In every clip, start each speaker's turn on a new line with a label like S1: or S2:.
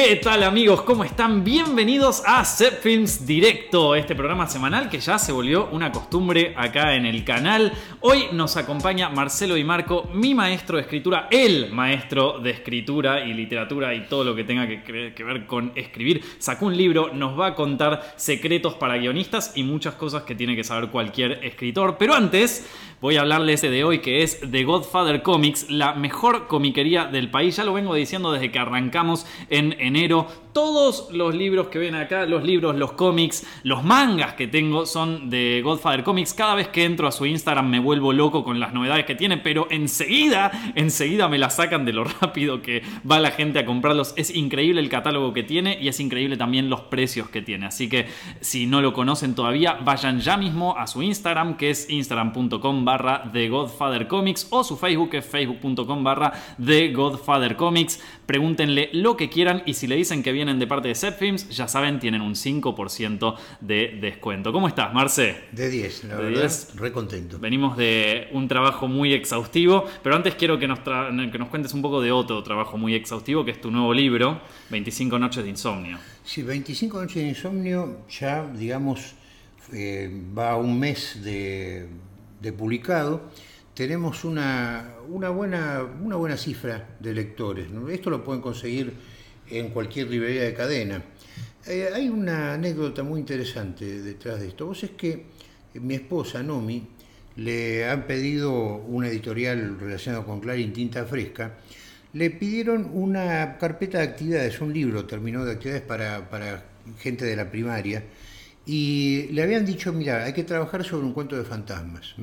S1: ¿Qué tal amigos? ¿Cómo están? Bienvenidos a Set Films Directo, este programa semanal que ya se volvió una costumbre acá en el canal. Hoy nos acompaña Marcelo y Marco, mi maestro de escritura, el maestro de escritura y literatura y todo lo que tenga que, que ver con escribir. Sacó un libro, nos va a contar secretos para guionistas y muchas cosas que tiene que saber cualquier escritor. Pero antes voy a hablarles de hoy que es The Godfather Comics, la mejor comiquería del país. Ya lo vengo diciendo desde que arrancamos en enero. Todos los libros que ven acá, los libros, los cómics, los mangas que tengo son de Godfather Comics. Cada vez que entro a su Instagram me vuelvo loco con las novedades que tiene, pero enseguida, enseguida me las sacan de lo rápido que va la gente a comprarlos. Es increíble el catálogo que tiene y es increíble también los precios que tiene. Así que si no lo conocen todavía, vayan ya mismo a su Instagram, que es instagram.com barra The Godfather Comics o su Facebook, que es facebook.com barra The Godfather Comics. Pregúntenle lo que quieran y si le dicen que vienen de parte de Set Films, ya saben, tienen un 5% de descuento. ¿Cómo estás, Marce?
S2: De 10, la
S1: De
S2: verdad,
S1: 10.
S2: re contento.
S1: Venimos de un trabajo muy exhaustivo, pero antes quiero que nos, que nos cuentes un poco de otro trabajo muy exhaustivo, que es tu nuevo libro, 25 noches de insomnio.
S2: Sí, 25 noches de insomnio ya, digamos, eh, va a un mes de, de publicado. Tenemos una, una, buena, una buena cifra de lectores. Esto lo pueden conseguir en cualquier librería de cadena. Eh, hay una anécdota muy interesante detrás de esto. Vos es que mi esposa, Nomi, le han pedido una editorial relacionada con Clarín Tinta Fresca, le pidieron una carpeta de actividades, un libro terminó de actividades para, para gente de la primaria, y le habían dicho, mira, hay que trabajar sobre un cuento de fantasmas.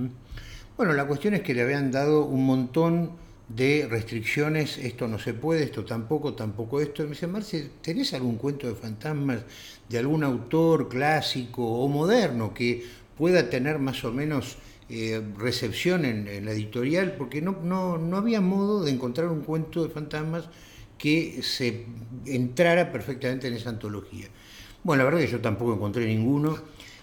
S2: Bueno, la cuestión es que le habían dado un montón de restricciones, esto no se puede, esto tampoco, tampoco esto. Y me dice, Marce, ¿tenés algún cuento de fantasmas de algún autor clásico o moderno que pueda tener más o menos eh, recepción en, la editorial? Porque no, no, no había modo de encontrar un cuento de fantasmas que se entrara perfectamente en esa antología. Bueno, la verdad que yo tampoco encontré ninguno.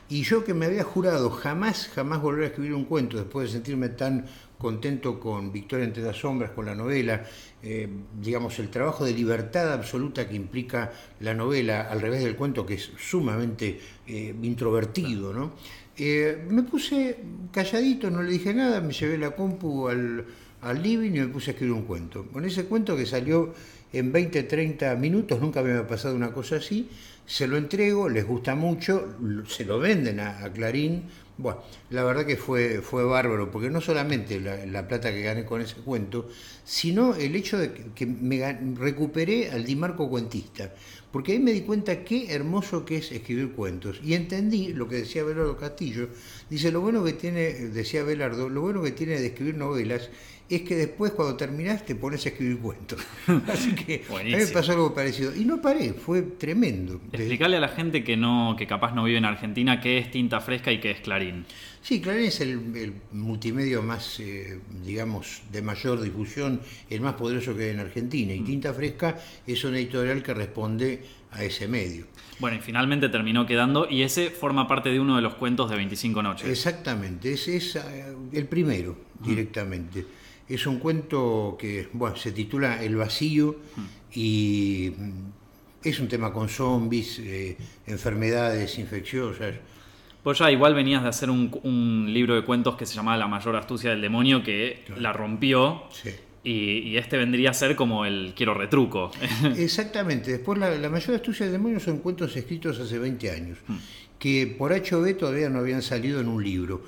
S2: Y yo que me había jurado jamás, jamás volver a escribir un cuento después de sentirme tan contento con Victoria entre las sombras, con la novela, eh, digamos, el trabajo de libertad absoluta que implica la novela, al revés del cuento que es sumamente eh, introvertido, ¿no? Eh, me puse calladito, no le dije nada, me llevé la compu al, al living y me puse a escribir un cuento. Con ese cuento que salió en 20, 30 minutos, nunca me había pasado una cosa así, se lo entrego, les gusta mucho, se lo venden a, a Clarín. Bueno, la verdad que fue, fue bárbaro, porque no solamente la, la plata que gané con ese cuento, sino el hecho de que, me recuperé al Di Marco cuentista. Porque ahí me di cuenta qué hermoso que es escribir cuentos. Y entendí lo que decía Belardo Castillo. Dice, lo bueno que tiene, decía Belardo, lo bueno que tiene de escribir novelas es que después cuando terminás te pones a escribir cuentos. Así que a mí me
S1: Buenísimo.
S2: pasó algo parecido. Y no paré, fue tremendo.
S1: Explicarle a la gente que no, que capaz no vive en Argentina, qué es tinta fresca y qué es Clarín.
S2: Sí, Clarín es el, el multimedio más, eh, digamos, de mayor difusión, el más poderoso que hay en Argentina. Y Tinta Fresca es una editorial que responde a ese medio.
S1: Bueno, y finalmente terminó quedando, y ese forma parte de uno de los cuentos de 25 noches.
S2: Exactamente, ese es eh, el primero directamente. Es un cuento que bueno, se titula El vacío y mm, es un tema con zombies, eh, enfermedades infecciosas.
S1: Vos ya igual venías de hacer un, un libro de cuentos que se llamaba La mayor astucia del demonio, que
S2: Claro.
S1: la rompió,
S2: Sí.
S1: y, y este vendría a ser como el quiero retruco.
S2: Exactamente. Después la, la mayor astucia del demonio son cuentos escritos hace 20 años, que por HB todavía no habían salido en un libro.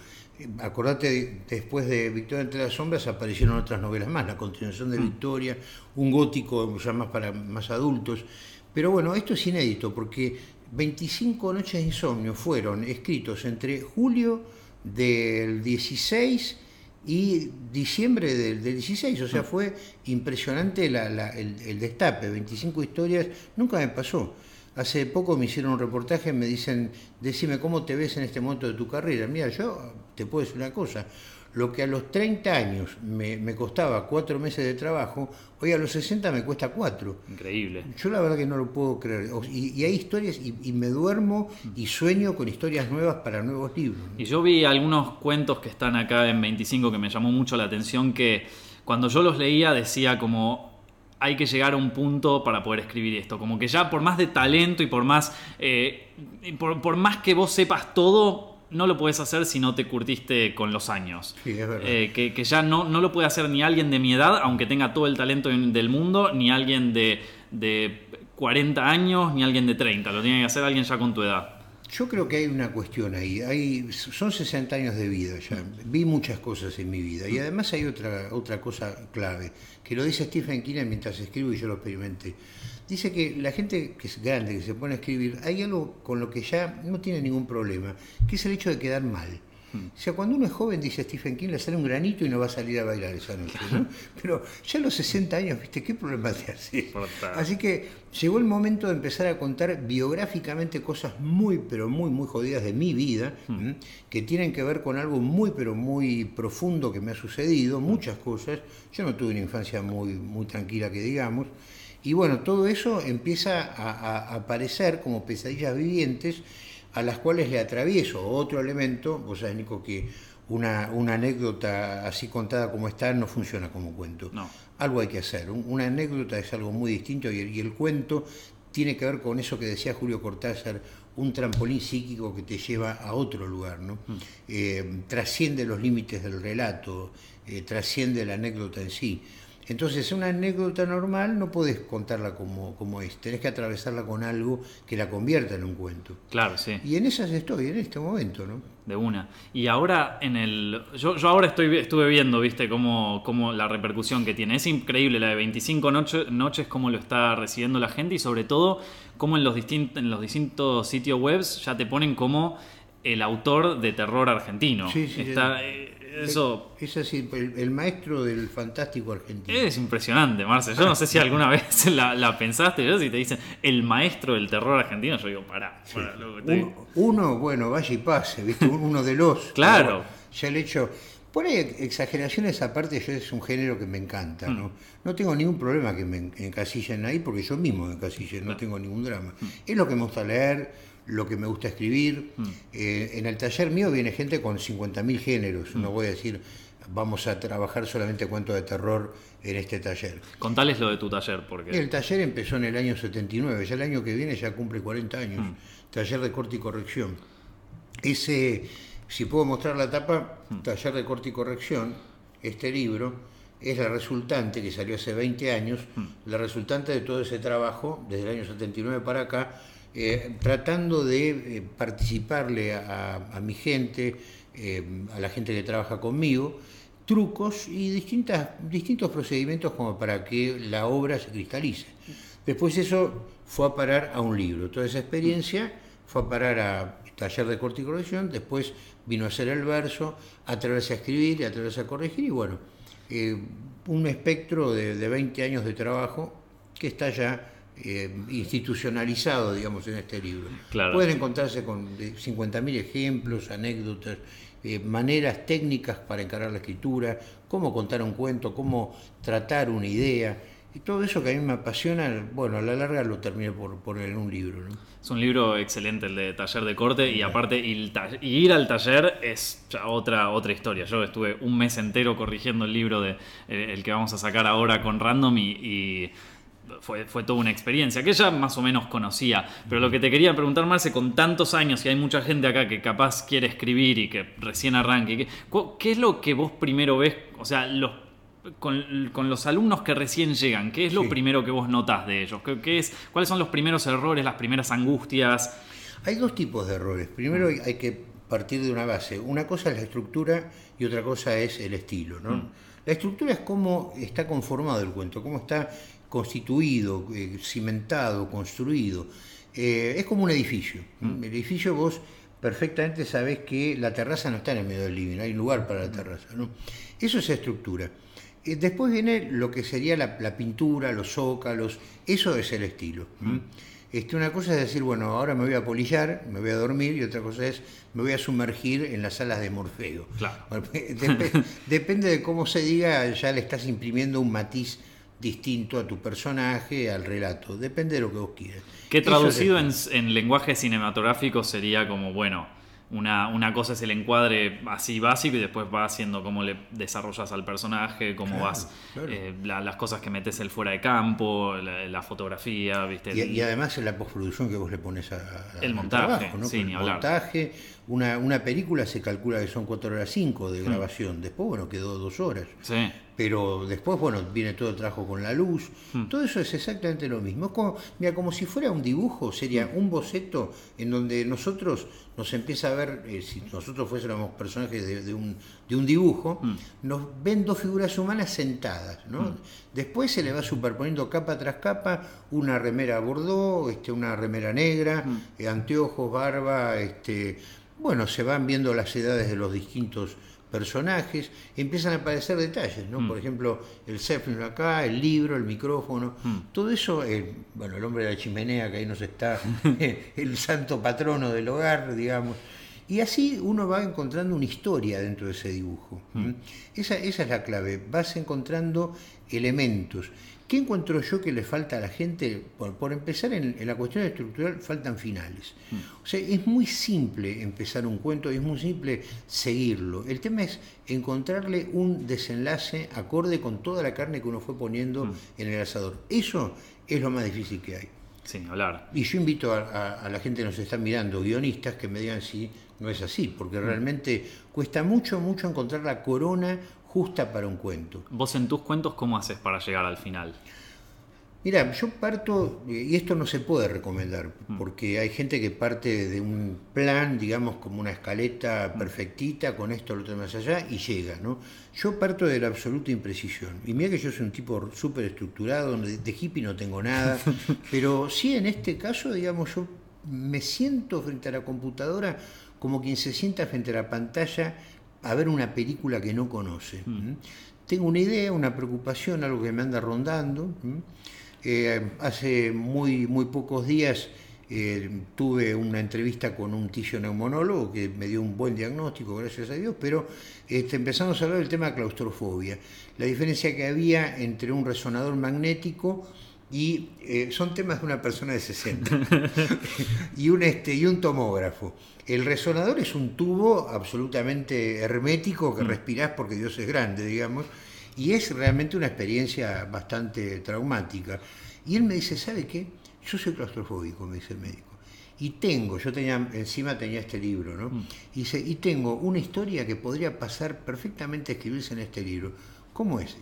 S2: Acordate, después de Victoria entre las sombras aparecieron otras novelas más, la continuación de Victoria, un gótico ya más para más adultos. Pero bueno, esto es inédito porque 25 noches de insomnio fueron escritos entre julio del 16 y diciembre del, del 16, o sea, fue impresionante la- la- el, el destape, 25 historias, nunca me pasó. Hace poco me hicieron un reportaje, me dicen, decime cómo te ves en este momento de tu carrera. Mira, yo te puedo decir una cosa, lo que a los 30 años me, me costaba cuatro meses de trabajo, hoy a los 60 me cuesta cuatro.
S1: Increíble.
S2: Yo la verdad que no lo puedo creer. Y, y hay historias, y, y me duermo y sueño con historias nuevas para nuevos libros. ¿no?
S1: Y yo vi algunos cuentos que están acá en 25 que me llamó mucho la atención, que cuando yo los leía decía como, hay que llegar a un punto para poder escribir esto. Como que ya por más de talento y por más, eh, por, por más que vos sepas todo, no lo puedes hacer si no te curtiste con los años.
S2: Sí, es verdad.
S1: Eh, que, que ya no, no lo puede hacer ni alguien de mi edad, aunque tenga todo el talento en- del mundo, ni alguien de, de 40 años, ni alguien de 30. Lo tiene que hacer alguien ya con tu edad.
S2: Yo creo que hay una cuestión ahí. Hay, son 60 años de vida ya. Vi muchas cosas en mi vida. Y además hay otra, otra cosa clave, que lo dice Stephen King mientras escribo y yo lo experimenté. Dice que la gente que es grande, que se pone a escribir, hay algo con lo que ya no tiene ningún problema, que es el hecho de quedar mal. O sea, cuando uno es joven, dice Stephen King, le sale un granito y no va a salir a bailar esa noche. ¿no? Pero ya a los 60 años, ¿viste? ¿Qué problema te hace? Así que llegó el momento de empezar a contar biográficamente cosas muy, pero muy, muy jodidas de mi vida, ¿m? que tienen que ver con algo muy, pero muy profundo que me ha sucedido, muchas cosas. Yo no tuve una infancia muy, muy tranquila, que digamos. Y bueno, todo eso empieza a aparecer como pesadillas vivientes a las cuales le atravieso otro elemento. Vos sabés, Nico, que una, una anécdota así contada como está no funciona como cuento
S1: No.
S2: algo hay que hacer. Un- Una anécdota es algo muy distinto y el, y el cuento tiene que ver con eso que decía Julio Cortázar, un trampolín psíquico que te lleva a otro lugar, ¿no? Eh, trasciende los límites del relato, eh, trasciende la anécdota en sí. Entonces, una anécdota normal no podés contarla como, como es, tenés que atravesarla con algo que la convierta en un cuento.
S1: Claro, sí.
S2: Y en esas estoy, en este momento, ¿no?
S1: De una. Y ahora en el. Yo, yo ahora estoy, estuve viendo, viste, cómo, cómo la repercusión que tiene. Es increíble la de 25 noche- noches, cómo lo está recibiendo la gente y sobre todo cómo en los, distin- en los distintos sitios webs ya te ponen como el autor de terror argentino.
S2: Sí, sí,
S1: Está,
S2: sí.
S1: eh, eso
S2: Es así, el, el maestro del fantástico argentino.
S1: es impresionante, Marce. Yo no sé si alguna vez la, la pensaste, yo si te dicen el maestro del terror argentino, yo digo, pará, pará, loco, estoy-
S2: Un- uno, bueno, vaya y pase, ¿viste? Un- Uno de los.
S1: Claro.
S2: Bueno, Ya el hecho. Por ahí, exageraciones aparte, yo es un género que me encanta, ¿no? No tengo ningún problema que me en- encasillen ahí, porque yo mismo me encasillo, no tengo ningún drama. Es lo que me gusta leer, lo que me gusta escribir. Eh, en el taller mío viene gente con 50.000 géneros. No voy a decir, vamos a trabajar solamente cuentos de terror en este taller.
S1: Contales lo de tu taller, porque.
S2: El taller empezó en el año 79, ya el año que viene ya cumple 40 años. Taller de corte y corrección. Ese, si puedo mostrar la tapa, taller de corte y corrección, este libro es la resultante, que salió hace 20 años, la resultante de todo ese trabajo, desde el año 79 para acá, eh, tratando de eh, participarle a, a mi gente, eh, a la gente que trabaja conmigo, trucos y distintos procedimientos como para que la obra se cristalice. Después eso fue a parar a un libro. Toda esa experiencia fue a parar a taller de corte y corrección, después vino a hacer el verso, atreverse a escribir y atreverse a corregir y bueno, un espectro de, de 20 años de trabajo que está ya eh, institucionalizado, digamos, en este libro.
S1: Claro.
S2: Pueden encontrarse con de 50.000 ejemplos, anécdotas, eh, maneras técnicas para encarar la escritura, cómo contar un cuento, cómo tratar una idea. Y todo eso que a mí me apasiona, bueno, a la larga lo terminé por poner en un libro. ¿no?
S1: Es un libro excelente el de taller de corte y aparte y ir al taller es ya otra otra historia. Yo estuve un mes entero corrigiendo el libro de eh, el que vamos a sacar ahora con Random y, y fue, fue toda una experiencia que ya más o menos conocía. Pero lo que te quería preguntar, Marce, con tantos años y hay mucha gente acá que capaz quiere escribir y que recién arranque, ¿qué, qué es lo que vos primero ves? O sea, los con, con los alumnos que recién llegan, ¿qué es lo
S2: Sí.
S1: primero que vos notás de ellos? ¿Qué, qué es, ¿Cuáles son los primeros errores, las primeras angustias?
S2: Hay dos tipos de errores. Primero hay- hay que partir de una base. Una cosa es la estructura y otra cosa es el estilo. ¿no? La estructura es cómo está conformado el cuento, cómo está constituido, eh, cimentado, construido. Eh, es como un edificio. El edificio vos perfectamente sabés que la terraza no está en el medio del living, hay lugar para la terraza. ¿no? Eso es estructura. Eh, Después viene lo que sería la, la pintura, los zócalos, eso es el estilo. ¿m? Este, una cosa es decir, bueno, ahora me voy a polillar, me voy a dormir, y otra cosa es, me voy a sumergir en las salas de Morfeo.
S1: Claro.
S2: Dep- depende de cómo se diga, ya le estás imprimiendo un matiz distinto a tu personaje, al relato. Depende de lo que vos quieras.
S1: Que traducido en, lenguaje cinematográfico sería como, bueno, una, una cosa es el encuadre así básico y después va haciendo cómo le desarrollas al personaje, cómo
S2: Claro,
S1: vas,
S2: claro.
S1: eh, la- las cosas que metes el fuera de campo, la, la fotografía, ¿viste?
S2: Y, y además la postproducción que vos le pones a, a-
S1: El
S2: al
S1: montaje,
S2: trabajo, ¿no?
S1: sí,
S2: el
S1: hablar.
S2: Una, una película se calcula que son 4 horas 5
S1: Mm.
S2: de grabación, después bueno quedó dos horas.
S1: Sí.
S2: Pero después, bueno, viene todo el trabajo con la luz.
S1: Mm.
S2: Todo eso es exactamente lo mismo. Es como, mira, como si fuera un dibujo, sería
S1: Mm.
S2: un boceto en donde nosotros nos empieza a ver, eh, si nosotros fuésemos personajes de, de un, de un dibujo,
S1: Mm.
S2: nos ven dos figuras humanas sentadas, ¿no? Después se le va superponiendo capa tras capa una remera bordó, este, una remera negra,
S1: Mm.
S2: eh, anteojos, barba, este, bueno, se van viendo las edades de los distintos personajes, empiezan a aparecer detalles, ¿no?
S1: Mm.
S2: Por ejemplo, el Zeppelin acá, el libro, el micrófono,
S1: Mm.
S2: todo eso, eh, bueno, el hombre de la chimenea que ahí nos está, el santo patrono del hogar, digamos. Y así uno va encontrando una historia dentro de ese dibujo. ¿m? Esa, esa es la clave, vas encontrando elementos. ¿Qué encuentro yo que le falta a la gente? Por, por empezar, en, en la cuestión estructural faltan finales. O sea, es muy simple empezar un cuento, es muy simple seguirlo. El tema es encontrarle un desenlace acorde con toda la carne que uno fue poniendo en el asador. Eso es lo más difícil que hay.
S1: Sin hablar.
S2: Y yo invito a, a- a la gente que nos está mirando, guionistas, que me digan si no es así, porque realmente cuesta mucho, mucho encontrar la corona justa para un cuento.
S1: Vos en tus cuentos, ¿cómo haces para llegar al final?
S2: Mira, yo parto, eh, y esto no se puede recomendar, porque hay gente que parte de un plan, digamos, como una escaleta perfectita, con esto, lo otro más allá, y llega, ¿no? Yo parto de la absoluta imprecisión. Y mira que yo soy un tipo súper estructurado, de hippie no tengo nada, pero sí en este caso, digamos, yo me siento frente a la computadora como quien se sienta frente a la pantalla a ver una película que no conoce. ¿m? Tengo una idea, una preocupación, algo que me anda rondando. Eh, hace muy, muy pocos días eh, tuve una entrevista con un tisio neumonólogo que me dio un buen diagnóstico, gracias a Dios, pero este, empezamos a hablar del tema de claustrofobia. La diferencia que había entre un resonador magnético y eh, son temas de una persona de 60 y un este y un tomógrafo. El resonador es un tubo absolutamente hermético que respirás porque Dios es grande, digamos, y es realmente una experiencia bastante traumática. Y él me dice, ¿sabe qué? Yo soy claustrofóbico, me dice el médico. Y tengo, yo tenía, encima tenía este libro, ¿no? Y dice, y tengo una historia que podría pasar perfectamente a escribirse en este libro. ¿Cómo es?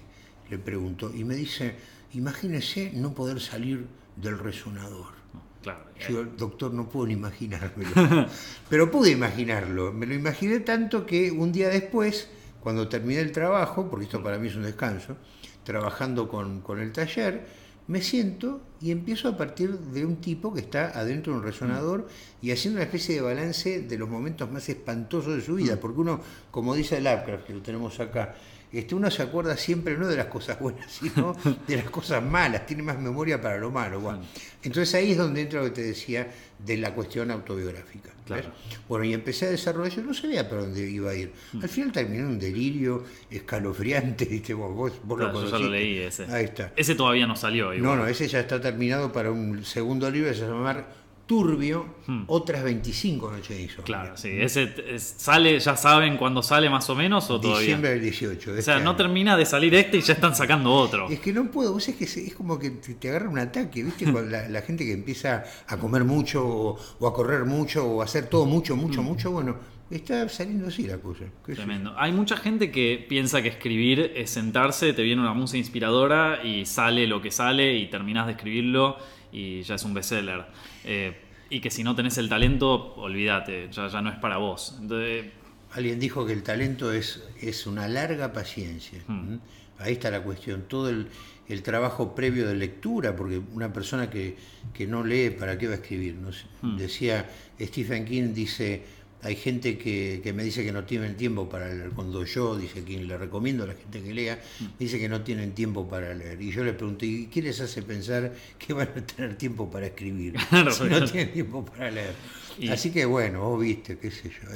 S2: Le pregunto. Y me dice, imagínese no poder salir del resonador.
S1: Claro.
S2: Yo, doctor, no puedo ni imaginármelo. Pero pude imaginarlo. Me lo imaginé tanto que un día después, cuando terminé el trabajo, porque esto para mí es un descanso, trabajando con, con el taller, me siento y empiezo a partir de un tipo que está adentro de un resonador y haciendo una especie de balance de los momentos más espantosos de su vida. Porque uno, como dice Lovecraft, que lo tenemos acá, este, uno se acuerda siempre no de las cosas buenas, sino de las cosas malas, tiene más memoria para lo malo. Bueno, entonces ahí es donde entra lo que te decía de la cuestión autobiográfica.
S1: Claro.
S2: Bueno, y empecé a desarrollar, yo no sabía para dónde iba a ir. Al final terminé en un delirio escalofriante, ¿viste? Vos, vos, vos
S1: Claro,
S2: lo
S1: yo ya lo leí ese.
S2: Ahí está.
S1: Ese todavía no salió.
S2: No,
S1: igual.
S2: no, ese ya está terminado para un segundo libro se va Turbio, otras 25 noches de insomnio.
S1: Hmm. Claro, sí. Ese es- sale, ya saben cuándo sale más o menos o todavía.
S2: Diciembre del 18. de
S1: O sea,
S2: este
S1: no
S2: año.
S1: termina de salir este y ya están sacando otro.
S2: Es que no puedo, vos es que es como que te, agarra un ataque, ¿viste? La, la gente que empieza a comer mucho o, o a correr mucho o a hacer todo mucho, mucho, mucho, bueno, está saliendo así la cosa.
S1: Tremendo. Hay mucha gente que piensa que escribir es sentarse, te viene una música inspiradora y sale lo que sale y terminás de escribirlo y ya es un bestseller. Eh, y que si no tenés el talento, olvídate, ya, ya no es para vos. Entonces,
S2: Alguien dijo que el talento es, es una larga paciencia.
S1: Hmm.
S2: ¿m? Ahí está la cuestión. Todo el, el trabajo previo de lectura, porque una persona que, que no lee, ¿para qué va a escribir? No sé.
S1: Hmm.
S2: Decía Stephen King, dice, hay gente que, que me dice que no tienen tiempo para leer. Cuando yo, dice King, le recomiendo a la gente que lea,
S1: Hmm.
S2: dice que no tienen tiempo para leer. Y yo le pregunté, ¿y qué les hace pensar que van a tener tiempo para escribir?
S1: Claro,
S2: si no tienen tiempo para leer.
S1: Y-
S2: Así que bueno, vos viste, qué sé yo.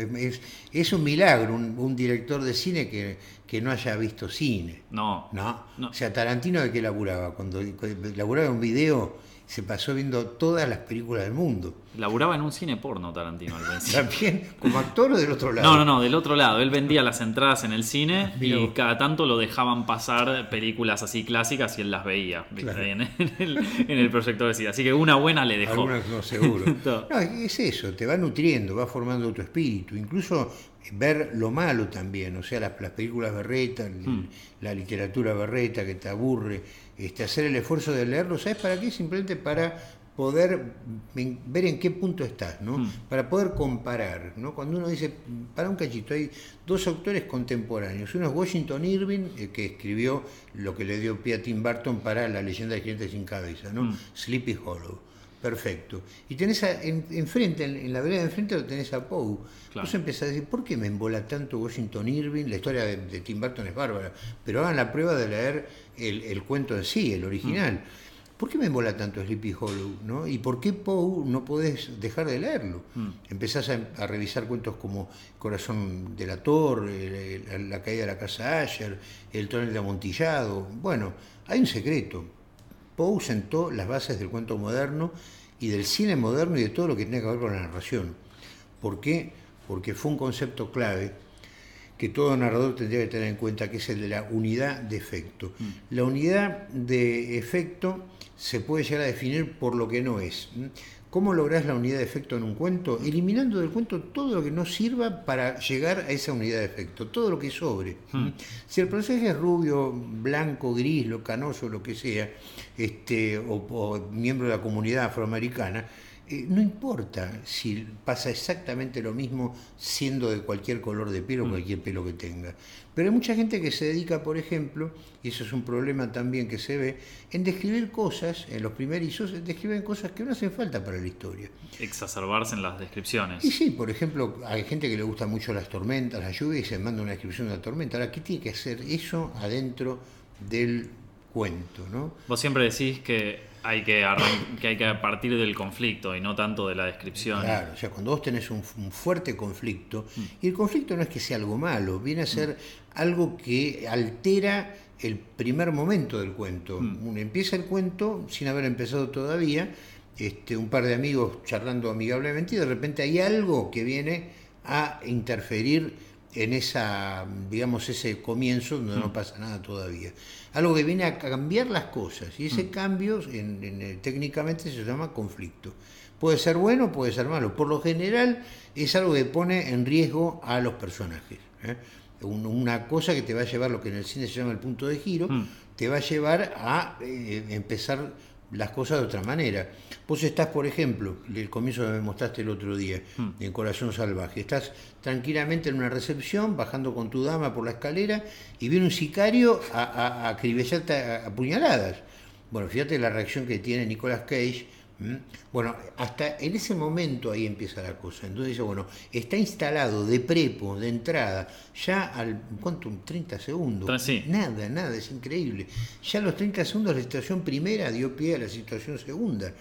S2: Es un milagro un, un director de cine que, que no haya visto cine.
S1: no.
S2: No.
S1: No.
S2: O sea, Tarantino de qué laburaba? Cuando, cuando laburaba un video se pasó viendo todas las películas del mundo.
S1: Laburaba en un cine porno Tarantino al principio.
S2: También, como actor o del otro lado.
S1: No, no, no, del otro lado. Él vendía las entradas en el cine y cada tanto lo dejaban pasar películas así clásicas y él las veía
S2: Claro.
S1: en, el, en el proyector de cine. Así que una buena le dejó.
S2: Algunas no, seguro. No, es eso, te va nutriendo, va formando tu espíritu. Incluso ver lo malo también, o sea, las, las películas berreta, el-
S1: Hmm.
S2: la literatura berreta que te aburre, este, hacer el esfuerzo de leerlo, ¿sabes para qué? Simplemente para poder ver en qué punto estás, ¿no?
S1: Mm.
S2: Para poder comparar, ¿no? Cuando uno dice, para un cachito, hay dos autores contemporáneos. Uno es Washington Irving, eh, que escribió lo que le dio pie a Tim Burton para La leyenda del jinete sin cabeza, ¿no?
S1: Mm.
S2: Sleepy Hollow. Perfecto. Y tenés a- en- enfrente, en, en la vereda de enfrente lo tenés a Poe.
S1: Claro.
S2: Vos empezás a decir, ¿por qué me embola tanto Washington Irving? La historia de, de Tim Burton es bárbara, pero hagan la prueba de leer el, el cuento en sí, el original. ¿Por qué me embola tanto Sleepy Hollow? ¿no? ¿Y por qué Poe no podés dejar de leerlo?
S1: Mm.
S2: Empezás a, a revisar cuentos como Corazón de la Torre, la, la caída de la casa Asher, El tonel de amontillado. Bueno, hay un secreto. Poe sentó las bases del cuento moderno y del cine moderno y de todo lo que tiene que ver con la narración. ¿Por qué? Porque fue un concepto clave que todo narrador tendría que tener en cuenta, que es el de la unidad de efecto. La unidad de efecto se puede llegar a definir por lo que no es. ¿Cómo lográs la unidad de efecto en un cuento? Eliminando del cuento todo lo que no sirva para llegar a esa unidad de efecto, todo lo que sobre. ¿m? Si el personaje es rubio, blanco, gris, lo canoso, lo que sea, este, o, o miembro de la comunidad afroamericana, eh, no importa si pasa exactamente lo mismo siendo de cualquier color de pelo o cualquier pelo que tenga. Pero hay mucha gente que se dedica, por ejemplo, y eso es un problema también que se ve, en describir cosas, en los primerizos, describen cosas que no hacen falta para la historia.
S1: Exacerbarse en las descripciones.
S2: Y sí, por ejemplo, hay gente que le gusta mucho las tormentas, las lluvias y se manda una descripción de la tormenta. Ahora, ¿qué tiene que hacer eso adentro del cuento? ¿no?
S1: Vos siempre decís que hay que, que hay que partir del conflicto y no tanto de la descripción.
S2: Claro, o sea, cuando vos tenés un, un fuerte conflicto,
S1: Mm.
S2: y el conflicto no es que sea algo malo, viene a ser algo que altera el primer momento del cuento.
S1: Mm.
S2: Uno empieza el cuento sin haber empezado todavía, este, un par de amigos charlando amigablemente, y de repente hay algo que viene a interferir en esa, digamos, ese comienzo donde
S1: Mm.
S2: no pasa nada todavía. Algo que viene a cambiar las cosas, y
S1: Mm.
S2: ese cambio en- en el- técnicamente se llama conflicto. Puede ser bueno, puede ser malo. Por lo general es algo que pone en riesgo a los personajes. ¿eh? Un- Una cosa que te va a llevar, lo que en el cine se llama el punto de giro,
S1: Mm.
S2: te va a llevar a eh, empezar las cosas de otra manera. Vos estás, por ejemplo, el comienzo que me mostraste el otro día,
S1: Mm.
S2: en Corazón Salvaje, estás tranquilamente en una recepción, bajando con tu dama por la escalera, y viene un sicario a, a, a acribillarte a, a puñaladas. Bueno, fíjate la reacción que tiene Nicolas Cage. ¿M? Bueno, hasta en ese momento ahí empieza la cosa. Entonces dice, bueno, está instalado de prepo, de entrada, ya al, ¿cuánto? 30 segundos.
S1: Sí.
S2: Nada, nada, es increíble. Ya a los 30 segundos la situación primera dio pie a la situación segunda.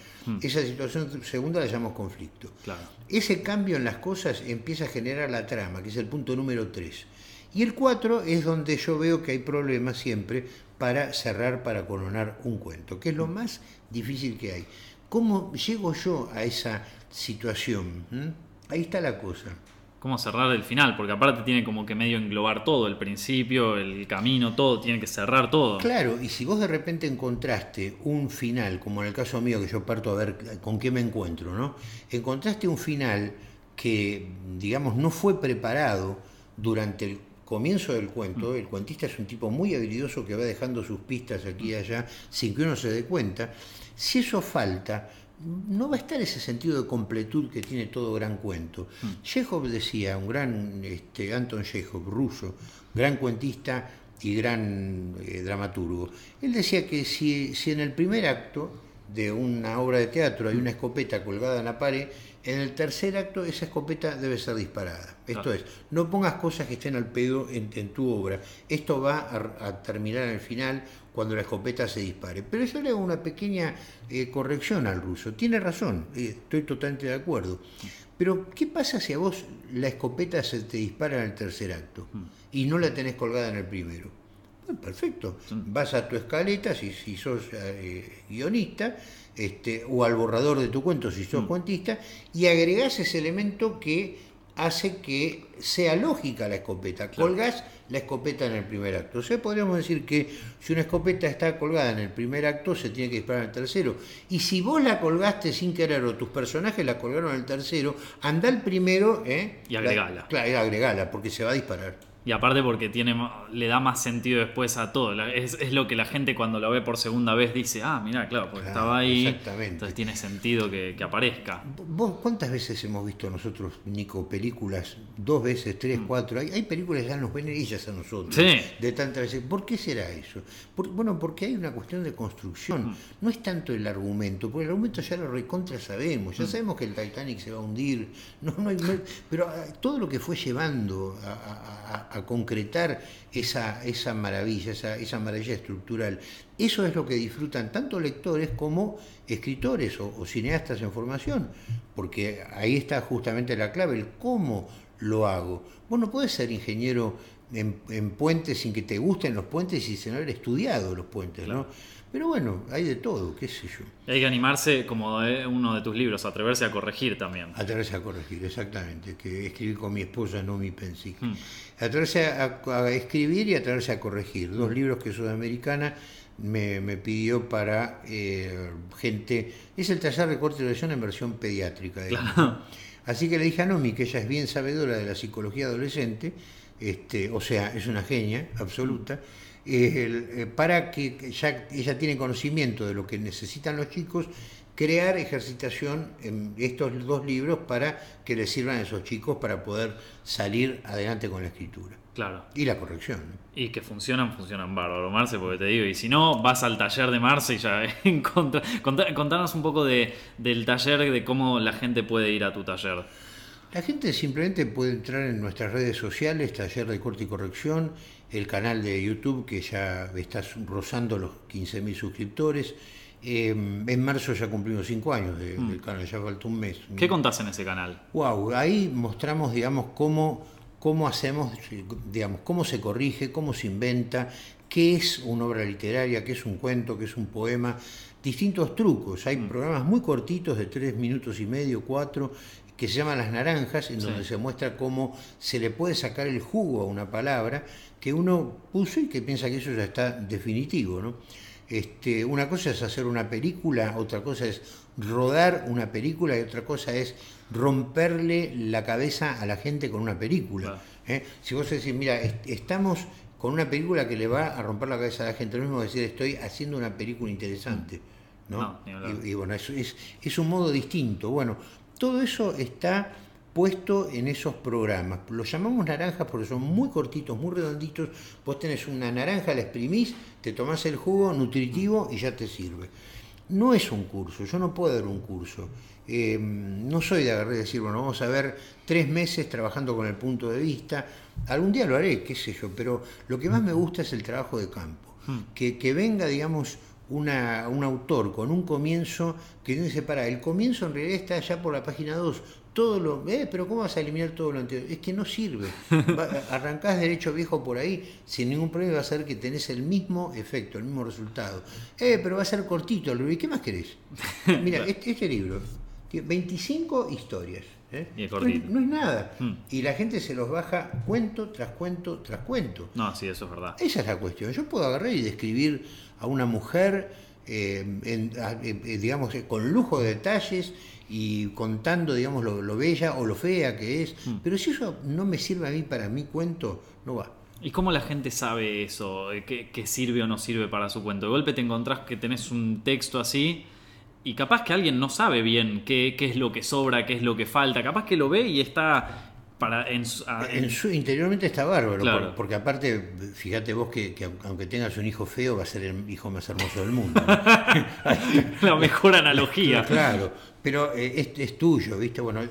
S2: Esa situación segunda la llamamos conflicto.
S1: Claro.
S2: Ese cambio en las cosas empieza a generar la trama, que es el punto número 3. Y el 4 es donde yo veo que hay problemas siempre para cerrar, para coronar un cuento, que es lo más difícil que hay. ¿Cómo llego yo a esa situación? ¿Mm? Ahí está la cosa.
S1: ¿Cómo cerrar el final? Porque aparte tiene como que medio englobar todo, el principio, el camino, todo, tiene que cerrar todo.
S2: Claro, y si vos de repente encontraste un final, como en el caso mío que yo parto a ver con qué me encuentro, ¿no? Encontraste un final que, digamos, no fue preparado durante el comienzo del cuento, el cuentista es un tipo muy habilidoso que va dejando sus pistas aquí y allá sin que uno se dé cuenta, si eso falta, no va a estar ese sentido de completud que tiene todo gran cuento. Chekhov decía, un gran este, Anton Chekhov, ruso, gran cuentista y gran eh, dramaturgo, él decía que si, si en el primer acto de una obra de teatro hay una escopeta colgada en la pared, en el tercer acto esa escopeta debe ser disparada. Esto es, no pongas cosas que estén al pedo en, en tu obra. Esto va a, a terminar al final cuando la escopeta se dispare. Pero yo le hago una pequeña eh, corrección al ruso. Tiene razón, eh, estoy totalmente de acuerdo. Pero, ¿qué pasa si a vos la escopeta se te dispara en el tercer acto y no la tenés colgada en el primero? Perfecto. Vas a tu escaleta si, si sos eh, guionista, este, o al borrador de tu cuento si sos cuentista, y agregás ese elemento que hace que sea lógica la escopeta. Colgás la escopeta en el primer acto. O sea, podríamos decir que si una escopeta está colgada en el primer acto, se tiene que disparar en el tercero. Y si vos la colgaste sin querer o tus personajes la colgaron en el tercero, anda el primero ¿eh?
S1: y agregala.
S2: claro, agregala, porque se va a disparar.
S1: Y aparte porque tiene, le da más sentido después a todo. Es, es, lo que la gente cuando lo ve por segunda vez dice, ah, mira, claro, porque estaba ahí. Exactamente. Entonces tiene sentido que, que, aparezca.
S2: ¿Vos cuántas veces hemos visto nosotros, Nico, películas? Dos veces, tres, mm. cuatro. Hay, hay, películas que ya nos ven ellas a nosotros.
S1: Sí.
S2: De tantas veces. ¿Por qué será eso? bueno, porque hay una cuestión de construcción. Mm. No es tanto el argumento, porque el argumento ya lo recontra sabemos. Ya mm. sabemos que el Titanic se va a hundir. No, no hay, pero ah, todo lo que fue llevando a, a a concretar esa, esa maravilla, esa, esa, maravilla estructural. Eso es lo que disfrutan tanto lectores como escritores o, cineastas en formación, porque ahí está justamente la clave, el cómo lo hago. Vos no puedes ser ingeniero en, en puentes sin que te gusten los puentes y sin haber estudiado los puentes, ¿no? Pero bueno, hay de todo, qué sé yo.
S1: Hay que animarse, como uno de tus libros, atreverse a corregir también.
S2: Atreverse a corregir, exactamente. Que escribir con mi esposa, no mi pensique. Hmm. Atreverse a, escribir y atreverse a corregir. Dos libros que Sudamericana me, me pidió para eh, gente. Es el taller de corte y lección en versión pediátrica. Así que le dije a Nomi, que ella es bien sabedora de la psicología adolescente, este, o sea, es una genia absoluta. Eh, para que ya ella tiene conocimiento de lo que necesitan los chicos, crear ejercitación en estos dos libros para que les sirvan a esos chicos para poder salir adelante con la escritura.
S1: Claro.
S2: Y la corrección.
S1: Y que funcionan, funcionan bárbaro, Marce, porque te digo, y si no, vas al taller de Marce y ya encontra, contanos un poco de, del taller, de cómo la gente puede ir a tu taller.
S2: La gente simplemente puede entrar en nuestras redes sociales, taller de corte y corrección, el canal de YouTube que ya está rozando los 15.000 suscriptores. Em, en marzo ya cumplimos 5 años mm. del canal, ya falta un mes.
S1: ¿Qué contás en ese canal?
S2: Wow, ahí mostramos, digamos, cómo, cómo hacemos, digamos, cómo se corrige, cómo se inventa, qué es una obra literaria, qué es un cuento, qué es un poema, distintos trucos. Hay mm. programas muy cortitos de 3 minutos y medio, 4, que se llaman Las Naranjas, en donde se muestra cómo se le puede sacar el jugo a una palabra que uno puso y que piensa que eso ya está definitivo. ¿no? Este, una cosa es hacer una película, otra cosa es rodar una película y otra cosa es romperle la cabeza a la gente con una película. ¿eh? Si vos decís, mira, estamos con una película que le va a romper la cabeza a la gente, lo mismo decir, estoy haciendo una película interesante. ¿no? y, bueno, es, es un modo distinto. Bueno, todo eso está puesto en esos programas. Los llamamos naranjas porque son muy cortitos, muy redonditos. Vos tenés una naranja, la exprimís, te tomás el jugo nutritivo y ya te sirve. No es un curso, yo no puedo dar un curso. Eh, no soy de agarrar y decir, bueno, vamos a ver tres meses trabajando con el punto de vista. Algún día lo haré, qué sé yo, pero lo que más me gusta es el trabajo de campo. Hmm. Que, que venga, digamos, una, un autor con un comienzo que dice, para, el comienzo en realidad está allá por la página 2, todo lo, eh, pero ¿cómo vas a eliminar todo lo anterior? Es que no sirve. arrancás derecho viejo por ahí, sin ningún problema va a ser que tenés el mismo efecto, el mismo resultado. Eh, pero va a ser cortito. ¿Y qué más querés? Mira, este, este, libro tiene 25 historias. ¿eh? no, es nada. Hmm. Y la gente se los baja cuento tras cuento tras cuento.
S1: No, sí, eso es verdad.
S2: Esa es la cuestión. Yo puedo agarrar y describir a una mujer, eh, eh, digamos, con lujo de detalles y contando, digamos, lo, bella o lo fea que es. Hmm. Pero si eso no me sirve a mí para mi cuento, no va.
S1: ¿Y cómo la gente sabe eso? ¿Qué, sirve o no sirve para su cuento? De golpe te encontrás que tenés un texto así y capaz que alguien no sabe bien qué, qué, es lo que sobra, qué es lo que falta. Capaz que lo ve y está para
S2: en, su, interiormente está bárbaro, porque aparte, fíjate vos que, aunque tengas un hijo feo, va a ser el hijo más hermoso del mundo.
S1: La mejor analogía.
S2: Claro, pero eh, es, tuyo, ¿viste? Bueno,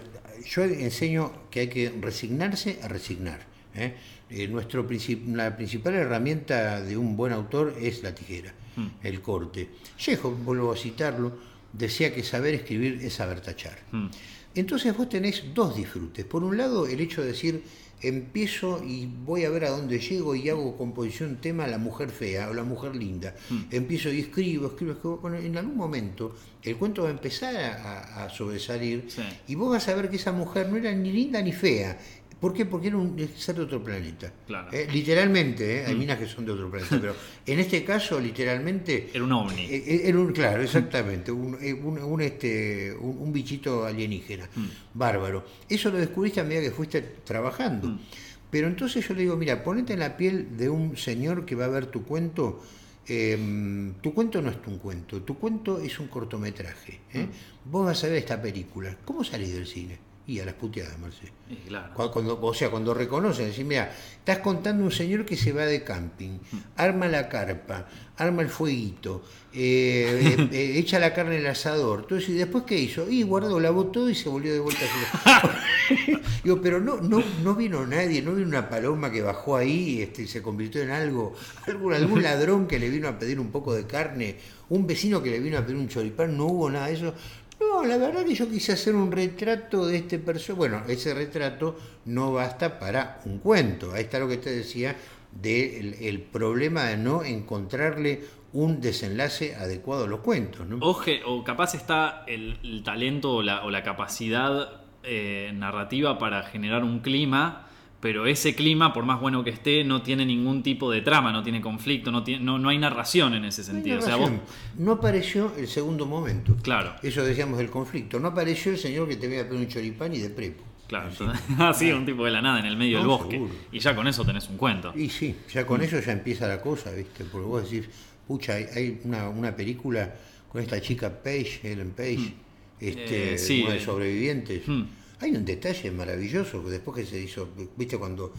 S2: yo enseño que hay que resignarse a resignar. ¿eh? Eh, nuestro la principal herramienta de un buen autor es la tijera, hmm. el corte. Chejo, vuelvo a citarlo, decía que saber escribir es saber tachar. Hmm. Entonces vos tenés dos disfrutes. Por un lado, el hecho de decir, empiezo y voy a ver a dónde llego y hago composición tema la mujer fea o la mujer linda.
S1: Mm.
S2: Empiezo y escribo, escribo, escribo. Bueno, en algún momento el cuento va a empezar a, a sobresalir
S1: Sí.
S2: y vos vas a ver que esa mujer no era ni linda ni fea. ¿Por qué? Porque era un ser de otro planeta.
S1: Claro.
S2: Eh, literalmente, eh, hay
S1: Mm.
S2: minas que son de otro planeta, pero en este caso, literalmente,
S1: Era un ovni.
S2: eh, Era un, claro, exactamente, un, un, un, este, un, un bichito alienígena,
S1: Mm.
S2: bárbaro. Eso lo descubriste a medida que fuiste trabajando.
S1: Mm.
S2: Pero entonces yo le digo, mira, ponete en la piel de un señor que va a ver tu cuento. eh, tu cuento no es tu cuento, tu cuento es un cortometraje. Vos vas a ver esta película. ¿Cómo salís del cine? Y a las puteadas, Marcelo.
S1: Claro.
S2: Cuando, o sea, cuando reconocen, decir, mira, estás contando un señor que se va de camping, arma la carpa, arma el fueguito, eh, eh, eh, echa la carne en el asador, eso, y después ¿qué hizo? Y guardó, lavó todo y se volvió de vuelta. Digo, pero no, no, no vino nadie, no vino una paloma que bajó ahí este, y se convirtió en algo, algún, algún ladrón que le vino a pedir un poco de carne, un vecino que le vino a pedir un choripán, no hubo nada de eso. La verdad que yo quise hacer un retrato de este personaje. Bueno, ese retrato no basta para un cuento. Ahí está lo que te decía del el problema de no encontrarle un desenlace adecuado a los cuentos. ¿no?
S1: Oje, o capaz está el, el talento o la, o la capacidad eh, narrativa para generar un clima, pero ese clima, por más bueno que esté, no tiene ningún tipo de trama, no tiene conflicto, no, tiene, no, no hay narración en ese
S2: No
S1: sentido. O sea, vos,
S2: narración. No apareció el segundo momento.
S1: claro,
S2: Eso decíamos del conflicto. No apareció el señor que te veía pedir un choripán y de prepo.
S1: claro.
S2: Así.
S1: Así, un tipo de la nada en el medio del bosque.
S2: seguro.
S1: Y ya con eso tenés un cuento.
S2: Y sí, ya con eso ya empieza la cosa, ¿viste? Porque vos decís, pucha, hay, hay una, una película con esta chica Page, Ellen Page, este,
S1: Eh, sí,
S2: una de sobrevivientes.
S1: Hmm.
S2: Hay un detalle maravilloso que después que se hizo, ¿viste? Cuando,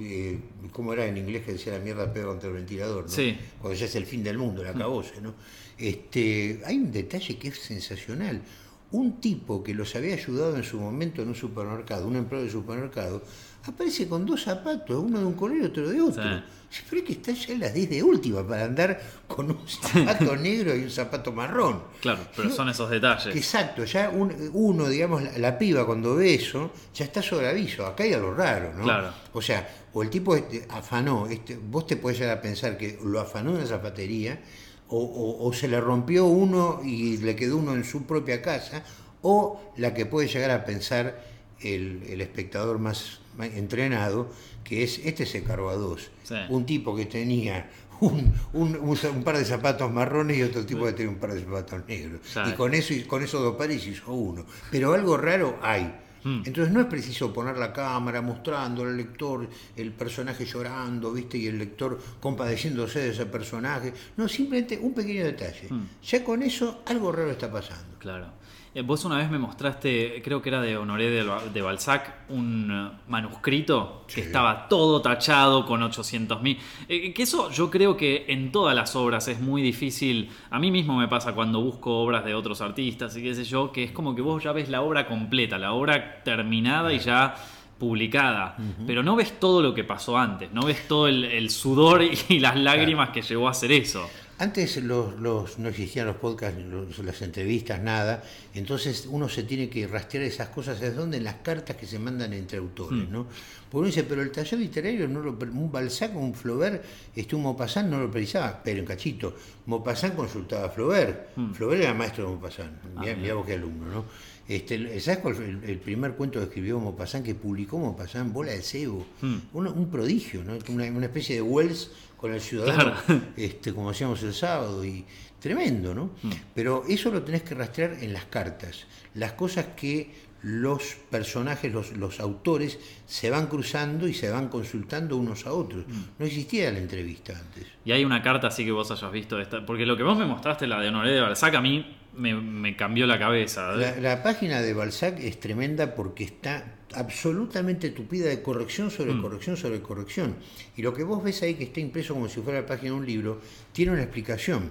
S2: eh, ¿cómo era en inglés que decía la mierda pega contra el ventilador? ¿no?
S1: Sí.
S2: Cuando ya es el fin del mundo, el acabose, ¿no? Este, hay un detalle que es sensacional. Un tipo que los había ayudado en su momento en un supermercado, un empleado de supermercado, aparece con dos zapatos, uno de un color y otro de otro.
S1: Sí.
S2: Pero es que está ya en las 10 de última para andar con un zapato negro y un zapato marrón.
S1: Claro, pero son esos detalles.
S2: Exacto, ya un- uno, digamos, la, la piba cuando ve eso, ya está sobre aviso, acá hay algo raro, ¿no?
S1: Claro.
S2: O sea, o el tipo este, afanó, este, vos te podés llegar a pensar que lo afanó en la zapatería, o, o- o se le rompió uno y le quedó uno en su propia casa, o la que puede llegar a pensar el, el espectador más entrenado, que es, este se cargó a dos.
S1: Sí.
S2: Un tipo que tenía un, un- un- par de zapatos marrones y otro tipo que tenía un par de zapatos negros. Y con eso, con esos dos pares hizo uno. Pero algo raro hay.
S1: Mm.
S2: Entonces no es preciso poner la cámara mostrando al lector el personaje llorando, ¿viste? Y el lector compadeciéndose de ese personaje. No, simplemente un pequeño detalle.
S1: Mm.
S2: Ya con eso algo raro está pasando.
S1: Claro. Eh, Vos una vez me mostraste, creo que era de Honoré de, Ba- de Balzac, un eh, manuscrito que
S2: Sí.
S1: estaba todo tachado con 800.000. Eh, que eso yo creo que en todas las obras es muy difícil. A mí mismo me pasa cuando busco obras de otros artistas y qué sé yo, que es como que vos ya ves la obra completa, la obra terminada y ya publicada, pero no ves todo lo que pasó antes, no ves todo el, el sudor y las lágrimas que llevó a hacer eso.
S2: Antes los, los- no existían los podcasts, los- las entrevistas, nada. Entonces uno se tiene que rastrear esas cosas. ¿Es donde? En las cartas que se mandan entre autores,
S1: Mm.
S2: ¿no? Porque uno dice, pero el taller literario, no lo, un Balzac, un Flaubert, este, un Maupassant no lo precisaba. Pero en cachito, Maupassant consultaba a Flaubert.
S1: Mm.
S2: Flaubert era maestro de Maupassant. Mirá,
S1: Ah,
S2: mirá vos qué alumno, ¿no? Este, ¿Sabes cuál fue el, el primer cuento que escribió Maupassant, que publicó Maupassant? Bola de cebo.
S1: Mm.
S2: Un, un prodigio, ¿no? Una, una especie de Wells con el ciudadano,
S1: Claro.
S2: este, como hacíamos el sábado, y tremendo, ¿no?
S1: Mm.
S2: Pero eso lo tenés que rastrear en las cartas, las cosas que los personajes, los, los autores, se van cruzando y se van consultando unos a otros.
S1: Mm.
S2: No existía la entrevista antes.
S1: Y hay una carta así que vos hayas visto esta, porque lo que vos me mostraste, la de Honoré de Balzac, a mí me, me cambió la cabeza.
S2: La, la página de Balzac es tremenda porque está absolutamente tupida de corrección sobre
S1: Mm.
S2: corrección sobre corrección. Y lo que vos ves ahí que está impreso como si fuera la página de un libro, tiene una explicación.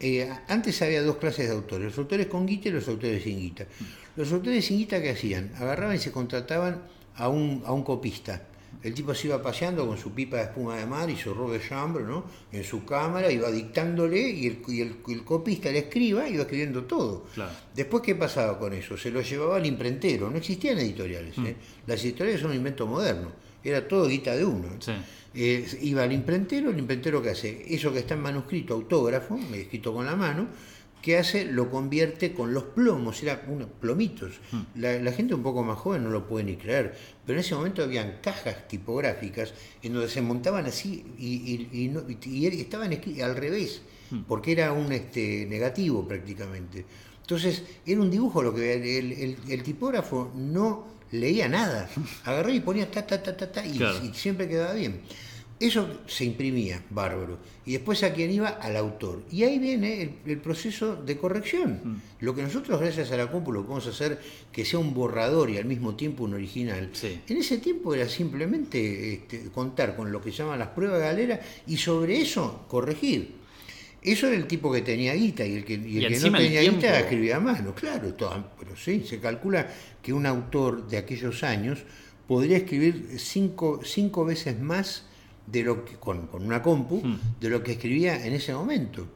S2: Eh, antes había dos clases de autores, los autores con guita y los autores sin guita. Los autores sin guita, ¿qué hacían? Agarraban y se contrataban a un, a un copista. El tipo se iba paseando con su pipa de espuma de mar y su robe de chambre, ¿no? En su cámara, iba dictándole y el, y el- el copista le escriba, iba escribiendo todo.
S1: Claro.
S2: Después, ¿qué pasaba con eso? Se lo llevaba al imprentero. No existían editoriales. ¿eh? Las editoriales son un invento moderno. Era todo guita de uno.
S1: Sí.
S2: Eh, iba al imprentero, el imprentero que hace eso que está en manuscrito, autógrafo, escrito con la mano, que hace? Lo convierte con los plomos, era unos plomitos.
S1: Hmm.
S2: La, la gente un poco más joven no lo puede ni creer, pero en ese momento habían cajas tipográficas en donde se montaban así y, y- y no- y estaban al revés,
S1: Hmm.
S2: porque era un este, negativo prácticamente. Entonces, era un dibujo lo que el, el- el tipógrafo no leía nada. Agarré y ponía ta, ta, ta, ta, ta, y,
S1: Claro.
S2: y siempre quedaba bien. Eso se imprimía, bárbaro. Y después a quien iba, al autor. Y ahí viene el, el proceso de corrección.
S1: Mm.
S2: Lo que nosotros, gracias a la compu, lo podemos hacer que sea un borrador y al mismo tiempo un original.
S1: Sí.
S2: En ese tiempo era simplemente este, contar con lo que llaman las pruebas de galera y sobre eso corregir. Eso era el tipo que tenía guita y el que, y el
S1: Y
S2: que no tenía
S1: tiempo.
S2: guita escribía a mano, claro, todo, pero sí, se calcula que un autor de aquellos años podría escribir cinco, cinco veces más de lo que, con, con una compu
S1: Hmm.
S2: de lo que escribía en ese momento.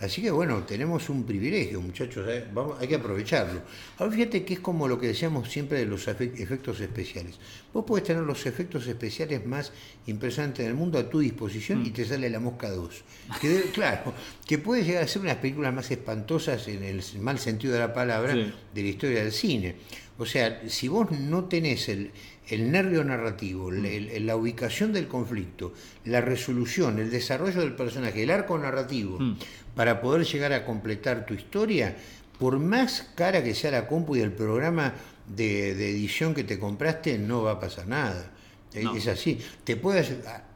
S2: Así que bueno, tenemos un privilegio, muchachos, ¿eh? Vamos, hay que aprovecharlo. Ahora fíjate que es como lo que decíamos siempre de los efe- efectos especiales. Vos podés tener los efectos especiales más impresionantes del mundo a tu disposición y te sale la mosca 2. Que de- claro, que puede llegar a ser unas películas más espantosas en el mal sentido de la palabra
S1: Sí.
S2: de la historia del cine. O sea, si vos no tenés el, el nervio narrativo, el- la ubicación del conflicto, la resolución, el desarrollo del personaje, el arco narrativo,
S1: Mm.
S2: para poder llegar a completar tu historia, por más cara que sea la compu y el programa de, de edición que te compraste, no va a pasar nada.
S1: No.
S2: Es así. Te puede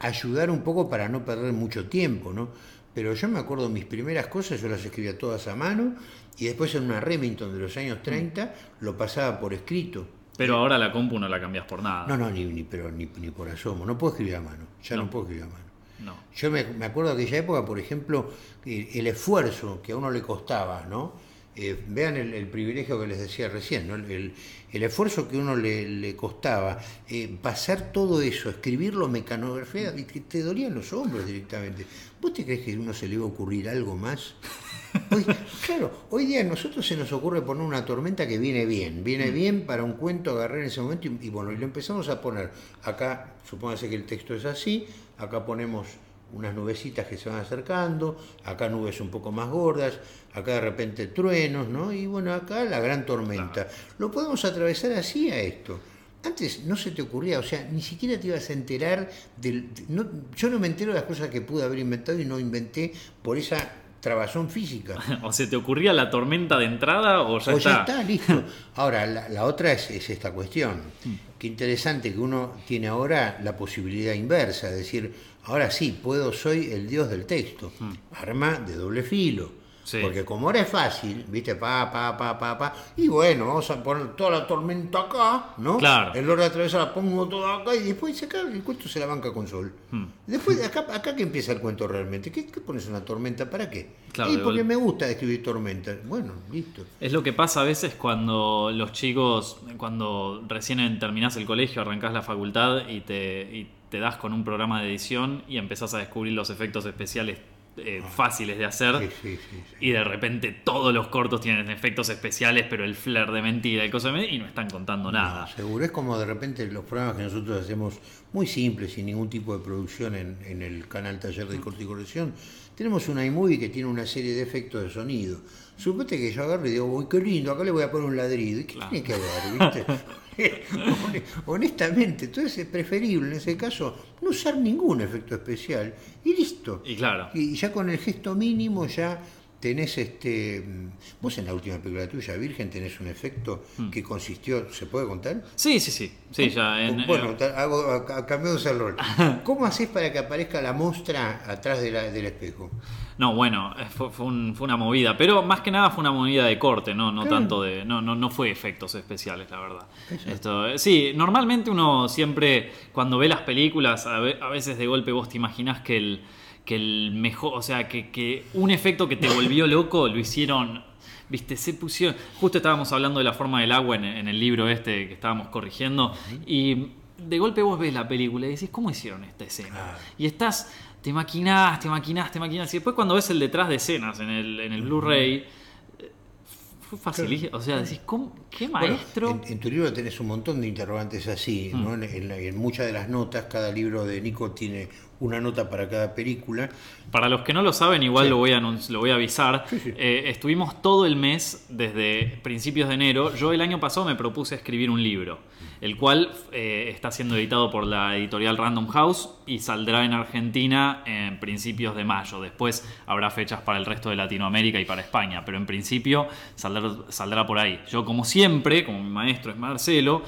S2: ayudar un poco para no perder mucho tiempo, ¿no? Pero yo me acuerdo mis primeras cosas, yo las escribía todas a mano y después en una Remington de los años 30 lo pasaba por escrito.
S1: Pero ahora la compu no la cambias por nada.
S2: No, no, ni, ni, pero ni, ni por asomo. No puedo escribir a mano. Ya no,
S1: No.
S2: puedo escribir a mano.
S1: No.
S2: Yo me, me acuerdo de aquella época, por ejemplo, eh, el esfuerzo que a uno le costaba, ¿no? Eh, vean el, el privilegio que les decía recién, ¿no? El, el- esfuerzo que uno le, le costaba, eh, pasar todo eso, escribirlo, mecanografiar, y que te dolían los hombros directamente. ¿Vos te crees que a uno se le iba a ocurrir algo más? Hoy, claro, hoy día a nosotros se nos ocurre poner una tormenta que viene bien, viene bien para un cuento agarrar en ese momento y, y bueno, y lo empezamos a poner. Acá, supóngase que el texto es así, acá ponemos unas nubecitas que se van acercando, acá nubes un poco más gordas, acá de repente truenos, ¿no? Y bueno, acá la gran tormenta. Lo podemos atravesar así a esto. Antes no se te ocurría, o sea, ni siquiera te ibas a enterar del... de- no- yo no me entero de las cosas que pude haber inventado y no inventé por esa trabazón física.
S1: ¿O se te ocurría la tormenta de entrada o ya
S2: o
S1: está?
S2: ya está, listo. Ahora, la, la otra es, es esta cuestión.
S1: Mm.
S2: Qué interesante que uno tiene ahora la posibilidad inversa, es decir, ahora sí, puedo, soy el dios del texto. Arma de doble filo.
S1: Sí.
S2: Porque como ahora es fácil, viste, pa, pa, pa, pa, pa, y bueno, vamos a poner toda la tormenta acá, ¿no?
S1: Claro.
S2: El orden de atravesar la pongo toda acá y después se acaba, el cuento se la banca con sol.
S1: Hmm.
S2: Después, acá, acá que empieza el cuento realmente. ¿Qué, qué pones una tormenta? ¿Para qué?
S1: Claro,
S2: y porque me gusta escribir tormentas. Bueno, listo.
S1: Es lo que pasa a veces cuando los chicos, cuando recién terminás el colegio, arrancás la facultad y te, y te das con un programa de edición y empezás a descubrir los efectos especiales eh, fáciles de hacer.
S2: Sí, sí, sí, sí.
S1: Y de repente todos los cortos tienen efectos especiales, pero el flair de mentira y cosas de- y no están contando nada.
S2: No, seguro, es como de repente los programas que nosotros hacemos muy simples, sin ningún tipo de producción en, en el canal Taller de Corte y Corrección. Tenemos una iMovie que tiene una serie de efectos de sonido. Suponte que yo agarro y digo, uy, qué lindo, acá le voy a poner un ladrido. ¿Y qué
S1: Claro.
S2: tiene que ver? ¿viste? Honestamente, entonces es preferible en ese caso no usar ningún efecto especial y listo.
S1: Y claro,
S2: Y ya con el gesto mínimo ya tenés este... mm, Vos en la última película tuya, Virgen, tenés un efecto
S1: Hmm.
S2: que consistió, ¿se puede contar?
S1: sí, sí, sí, sí, ya en,
S2: bueno,
S1: eh,
S2: hago, a- a- cambiamos el rol. ¿Cómo haces para que aparezca la mostra atrás de la- del espejo?
S1: No, bueno, eh, fue, fue un- fue una movida, pero más que nada fue una movida de corte, no, no
S2: Claro.
S1: tanto de, no, no, no fue efectos especiales, la verdad. Esto, eh, sí, normalmente uno siempre cuando ve las películas, a veces de golpe vos te imaginás que el, que el mejor, o sea, que, que un efecto que te volvió loco lo hicieron, viste, se pusieron, justo estábamos hablando de la forma del agua en, en el libro este que estábamos corrigiendo y de golpe vos ves la película y decís, ¿cómo hicieron esta escena? Y estás, te maquinás, te maquinás, te maquinás. Y después cuando ves el detrás de escenas en el, en el Blu-ray, eh, fue facilísimo. O sea, decís, ¿cómo- ¿qué
S2: Bueno,
S1: maestro?
S2: en, en tu libro tenés un montón de interrogantes así,
S1: Mm.
S2: ¿no? En la- en muchas de las notas, cada libro de Nico tiene una nota para cada película.
S1: Para los que no lo saben, igual
S2: Sí.
S1: lo, voy a lo voy a avisar.
S2: Sí, sí.
S1: Eh, estuvimos todo el mes, desde principios de enero. Yo el año pasado me propuse escribir un libro, el cual eh, está siendo editado por la editorial Random House y saldrá en Argentina en principios de mayo. Después habrá fechas para el resto de Latinoamérica y para España, pero en principio saldrá, saldrá por ahí. Yo, como siempre, como mi maestro es Marcelo,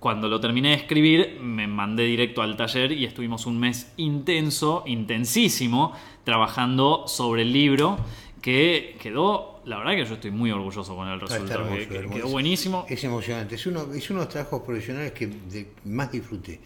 S1: cuando lo terminé de escribir, me mandé directo al taller y estuvimos un mes intenso, intensísimo, trabajando sobre el libro que quedó, la verdad que yo estoy muy orgulloso con el
S2: Ah,
S1: resultado, que-
S2: hermoso,
S1: que
S2: hermoso.
S1: quedó buenísimo.
S2: Es emocionante. Es uno, es uno de los trabajos profesionales que de- más disfruté.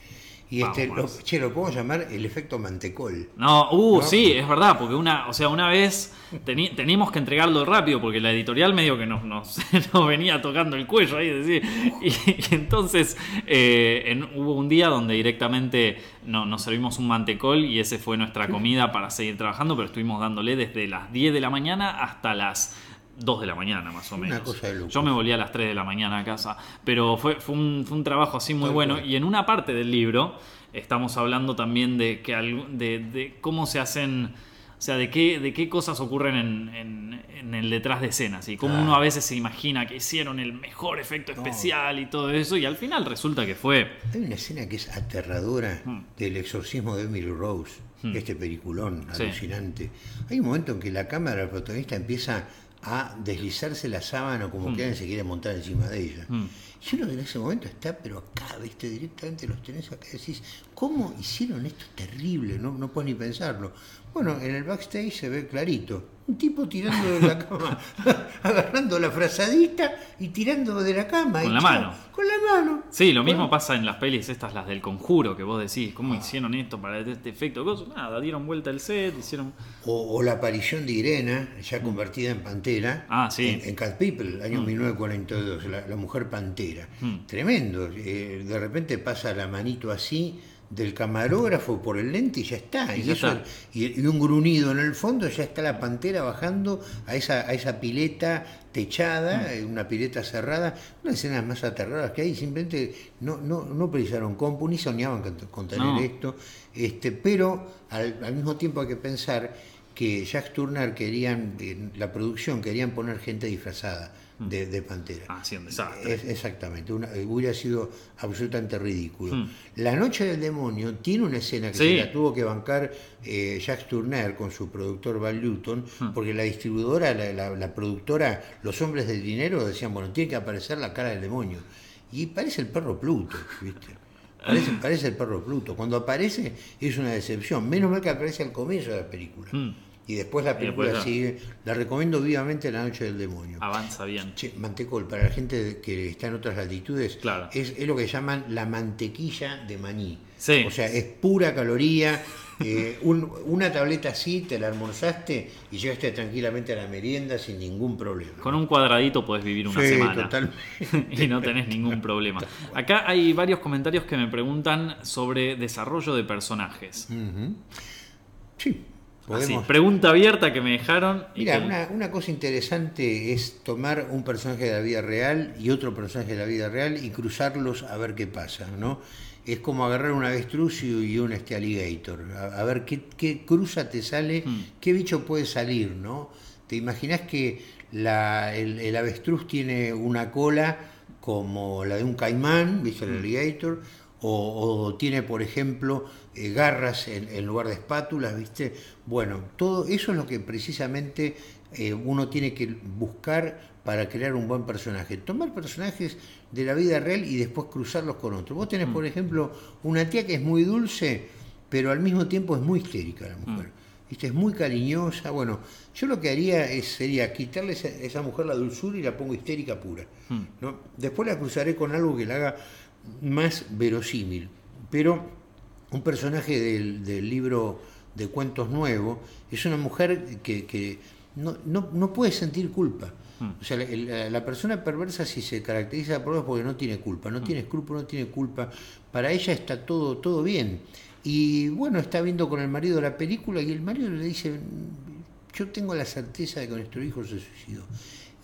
S2: Y este, lo, che, lo podemos llamar el efecto mantecol.
S1: No, uh,
S2: ¿No?
S1: sí, es verdad, porque una, o sea, una vez teni- teníamos que entregarlo rápido porque la editorial medio que nos, nos, nos venía tocando el cuello ahí, decir, y, y entonces eh, en- hubo un día donde directamente no- nos servimos un mantecol y ese fue nuestra comida para seguir trabajando, pero estuvimos dándole desde las 10 de la mañana hasta las 2 de la mañana más o
S2: Una
S1: menos.
S2: cosa de.
S1: Yo me volví a las 3 de la mañana a casa, pero fue, fue, un, fue un trabajo así muy
S2: Tal
S1: bueno
S2: cual.
S1: y en una parte del libro estamos hablando también de que de, de cómo se hacen, o sea, de qué, de qué cosas ocurren en, en- en el detrás de escenas y cómo
S2: Ah.
S1: uno a veces se imagina que hicieron el mejor efecto especial y todo eso y al final resulta que fue
S2: Hay una escena que es aterradora
S1: Mm.
S2: del exorcismo de Emily Rose,
S1: Mm.
S2: este peliculón
S1: Sí.
S2: alucinante. Hay un momento en que la cámara del protagonista empieza a deslizarse la sábana como
S1: Mm.
S2: que alguien se quiere montar encima de ella.
S1: Mm.
S2: Y uno en ese momento está, pero acá, viste, directamente los tenés acá, decís, ¿cómo hicieron esto terrible? No, no puedes ni pensarlo. Bueno, en el backstage se ve clarito. Un tipo tirando de la cama, agarrando la frazadita y tirando de la cama.
S1: Con
S2: y
S1: la mano.
S2: Con la mano.
S1: Sí, lo mismo pasa en las pelis estas, las del conjuro, que vos decís, ¿cómo hicieron esto para este efecto? Nada, dieron vuelta el set, hicieron...
S2: O, o la aparición de Irena, ya convertida en pantera,
S1: Ah, sí.
S2: en, en Cat People, año 1942, la, la mujer pantera.
S1: Mm.
S2: Tremendo. eh, de repente pasa la manito así del camarógrafo por el lente y ya está.
S1: Y
S2: Y,
S1: ya
S2: eso-
S1: está.
S2: y- y un gruñido en el fondo, ya está la pantera bajando a esa, a esa pileta techada,
S1: Mm.
S2: eh, una pileta cerrada, una escenas más aterradoras que hay, simplemente no, no, no precisaron compu, ni soñaban con, tener
S1: No.
S2: esto, este, pero al, al mismo tiempo hay que pensar que Jack Turner querían, la producción querían poner gente disfrazada de, de Pantera.
S1: Ah, sí, un desastre.
S2: Es- exactamente, una- hubiera sido absolutamente ridículo. La Noche del Demonio tiene una escena que
S1: Sí.
S2: se la tuvo que bancar eh, Jack Turner con su productor Val Newton, porque la distribuidora, la, la- la productora, los hombres del dinero decían, bueno, tiene que aparecer la cara del demonio. Y parece el perro Pluto, ¿viste? Parece, parece el perro Pluto. Cuando aparece es una decepción. Menos mal que aparece al comienzo de la película.
S1: Mm.
S2: Y después la
S1: después
S2: película sigue. La recomiendo vivamente La Noche del Demonio.
S1: Avanza bien.
S2: Che, mantecol, para la gente que está en otras latitudes,
S1: Claro.
S2: es, es lo que llaman la mantequilla de maní.
S1: Sí.
S2: O sea, es pura caloría. eh, un- una tableta así, te la almorzaste y llegaste tranquilamente a la merienda sin ningún problema.
S1: Con un cuadradito podés vivir una
S2: Sí,
S1: semana.
S2: totalmente.
S1: y no tenés ningún problema. Acá hay varios comentarios que me preguntan sobre desarrollo de personajes.
S2: Sí,
S1: Así, pregunta abierta que me dejaron.
S2: Mira,
S1: que-
S2: una, una cosa interesante es tomar un personaje de la vida real y otro personaje de la vida real y cruzarlos a ver qué pasa, ¿no? Es como agarrar un avestruz y un este alligator, a, a ver qué, qué cruza te sale,
S1: Mm.
S2: qué bicho puede salir, ¿no? ¿Te imaginas que la- el, el avestruz tiene una cola como la de un caimán, ¿viste? El alligator, o, o tiene, por ejemplo, eh, garras en, en lugar de espátulas, ¿viste? Bueno, todo eso es lo que precisamente eh, uno tiene que buscar para crear un buen personaje. Tomar personajes de la vida real y después cruzarlos con otros. Vos tenés, por ejemplo, una tía que es muy dulce, pero al mismo tiempo es muy histérica la mujer. ¿Viste? Es muy cariñosa. Bueno, yo lo que haría es, sería quitarle a esa, mujer la dulzura y la pongo histérica pura.
S1: Hmm.
S2: ¿no? Después la cruzaré con algo que la haga más verosímil. Pero un personaje del, del libro de cuentos nuevo es una mujer que, que no, no, no puede sentir culpa.
S1: Hmm.
S2: O sea, la, persona perversa si se caracteriza por eso es porque no tiene culpa,
S1: Hmm.
S2: no tiene escrúpulo, no tiene culpa. Para ella está todo, todo bien. Y bueno, está viendo con el marido la película y el marido le dice, yo tengo la certeza de que nuestro hijo se suicidó.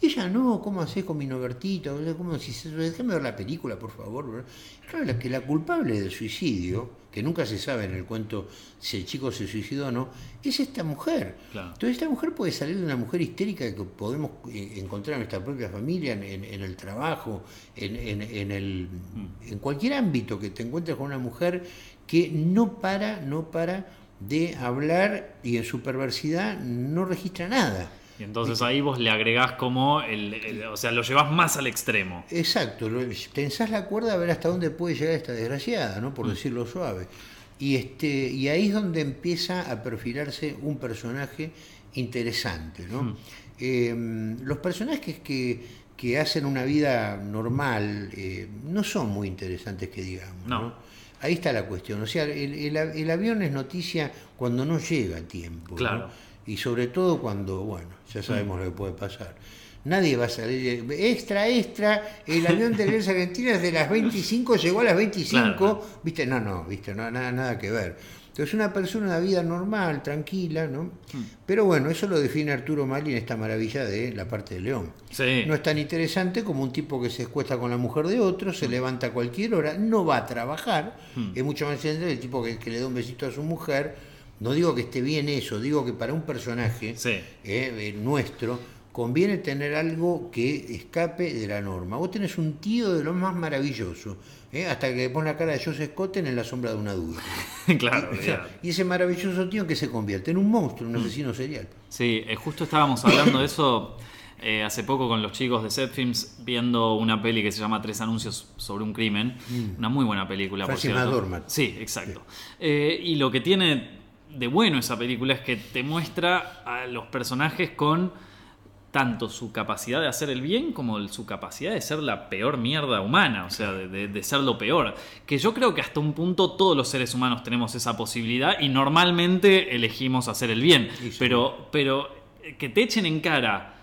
S2: Y ella, no, ¿cómo haces con mi novertito? ¿Cómo si Déjame ver la película, por favor. Claro, la, que la culpable del suicidio, que nunca se sabe en el cuento si el chico se suicidó o no, es esta mujer. Entonces esta mujer puede salir de una mujer histérica que podemos eh, encontrar en nuestra propia familia, en, el trabajo, en, en, el, mm. en cualquier ámbito que te encuentres con una mujer que no para, no para de hablar y en su perversidad no registra nada.
S1: Y entonces ahí vos le agregás como, el, o sea, lo llevas más al extremo.
S2: Exacto, tensás la cuerda a ver hasta dónde puede llegar esta desgraciada, ¿no? Por mm. decirlo suave. Y, este, y ahí es donde empieza a perfilarse un personaje interesante, ¿no? Mm. Em, los personajes que, que, hacen una vida normal eh, no son muy interesantes que digamos, ¿no? Ahí está la cuestión. O sea, el, el, avión es noticia cuando no llega a tiempo. Claro y sobre todo cuando, bueno, ya sabemos lo que puede pasar. Nadie va a salir, extra, extra, el avión de Alianza Argentina desde las 25 llegó a las 25, viste, no, no, viste, no, nada, nada que ver. Entonces una persona, una vida normal, tranquila, ¿no? Hmm. Pero bueno, eso lo define Arturo Mali en esta maravilla de la parte de León. No es tan interesante como un tipo que se escuesta con la mujer de otro, se hmm. levanta a cualquier hora, no va a trabajar, hmm. es mucho más interesante el tipo que, que le da un besito a su mujer, no digo que esté bien eso, digo que para un personaje eh, nuestro conviene tener algo que escape de la norma. Vos tenés un tío de lo más maravilloso, eh, hasta que le pone la cara de Joseph Cotten en la sombra de una duda.
S1: claro,
S2: y, ese maravilloso tío que se convierte en un monstruo, un asesino serial.
S1: Sí, eh, justo estábamos hablando de eso hace poco con los chicos de Set Films viendo una peli que se llama Tres anuncios sobre un crimen. Mm. Una muy buena película, por cierto. Sí, exacto. y lo que tiene de bueno esa película es que te muestra a los personajes con tanto su capacidad de hacer el bien como su capacidad de ser la peor mierda humana, o sea, de, ser lo peor. Que yo creo que hasta un punto todos los seres humanos tenemos esa posibilidad y normalmente elegimos hacer el bien. Pero, pero que te echen en cara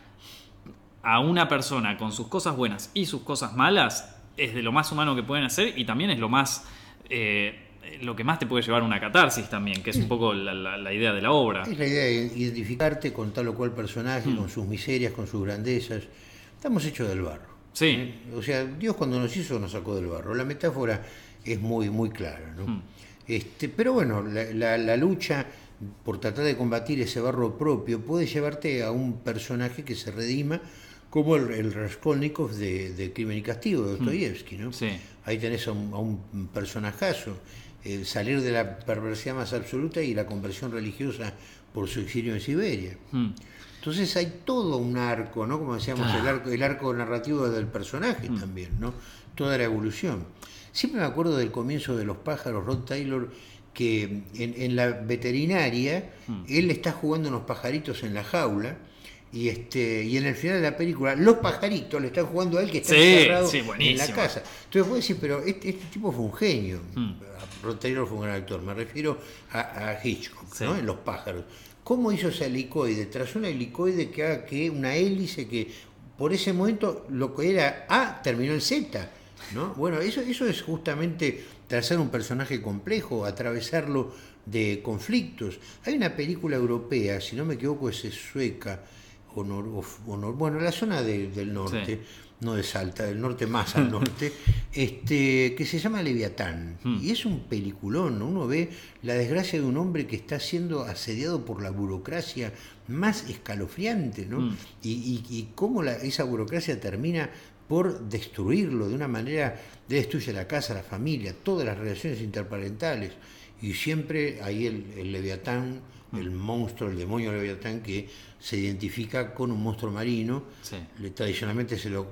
S1: a una persona con sus cosas buenas y sus cosas malas es de lo más humano que pueden hacer y también es lo más... Eh, lo que más te puede llevar a una catarsis también, que es un poco la, idea de la obra.
S2: Es la idea de identificarte con tal o cual personaje, mm. con sus miserias, con sus grandezas. Estamos hechos del barro.
S1: Sí. ¿eh?
S2: O sea, Dios cuando nos hizo nos sacó del barro. La metáfora es muy, muy clara. ¿no? Mm. Este, pero bueno, la, lucha por tratar de combatir ese barro propio puede llevarte a un personaje que se redima como el, Raskolnikov de, Crimen y Castigo de mm. Dostoyevsky. ¿no?
S1: Sí.
S2: Ahí tenés a un, a un personajazo salir de la perversidad más absoluta y la conversión religiosa por su exilio en Siberia. Hmm. Entonces hay todo un arco, ¿no? Como decíamos, el, arco, el arco narrativo del personaje hmm. también, ¿no? Toda la evolución. Siempre me acuerdo del comienzo de Los pájaros, Rod Taylor, que en, la veterinaria, hmm. él está jugando unos pajaritos en la jaula, y este y en el final de la película los pajaritos le están jugando a él que está encerrado en la casa entonces vos decir pero este, este, tipo fue un genio. Rod Taylor fue un gran actor me refiero a, Hitchcock ¿no? en los pájaros. Cómo hizo ese helicoide tras un helicoide que haga que una hélice que por ese momento lo que era A terminó en Z ¿no? bueno eso eso es justamente trazar un personaje complejo atravesarlo de conflictos. Hay una película europea si no me equivoco es sueca bueno, la zona del norte, no de Salta, del norte más al norte, este, que se llama Leviatán. Hmm. Y es un peliculón, uno ve la desgracia de un hombre que está siendo asediado por la burocracia más escalofriante, ¿no? Hmm. Y, cómo esa burocracia termina por destruirlo de una manera, destruye la casa, la familia, todas las relaciones interparentales. Y siempre ahí el Leviatán el monstruo, el demonio Leviatán, que se identifica con un monstruo marino, tradicionalmente se lo,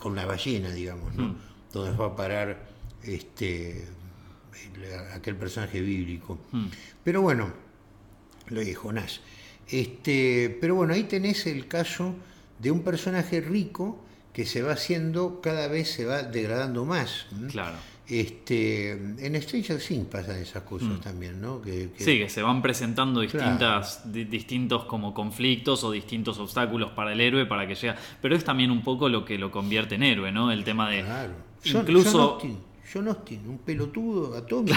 S2: con la ballena, digamos, ¿no? Mm. donde va a parar este, aquel personaje bíblico. Mm. Pero bueno, lo de Jonás. Este, pero bueno, ahí tenés el caso de un personaje rico que se va haciendo, cada vez se va degradando más.
S1: Claro.
S2: Este, en Stranger Things pasan esas cosas mm. también, ¿no?
S1: Que, Sí, que se van presentando distintas, distintos como conflictos o distintos obstáculos para el héroe para que llegue. Pero es también un poco lo que lo convierte en héroe, ¿no? El tema de.
S2: Claro. incluso. John Austin, un pelotudo atómico.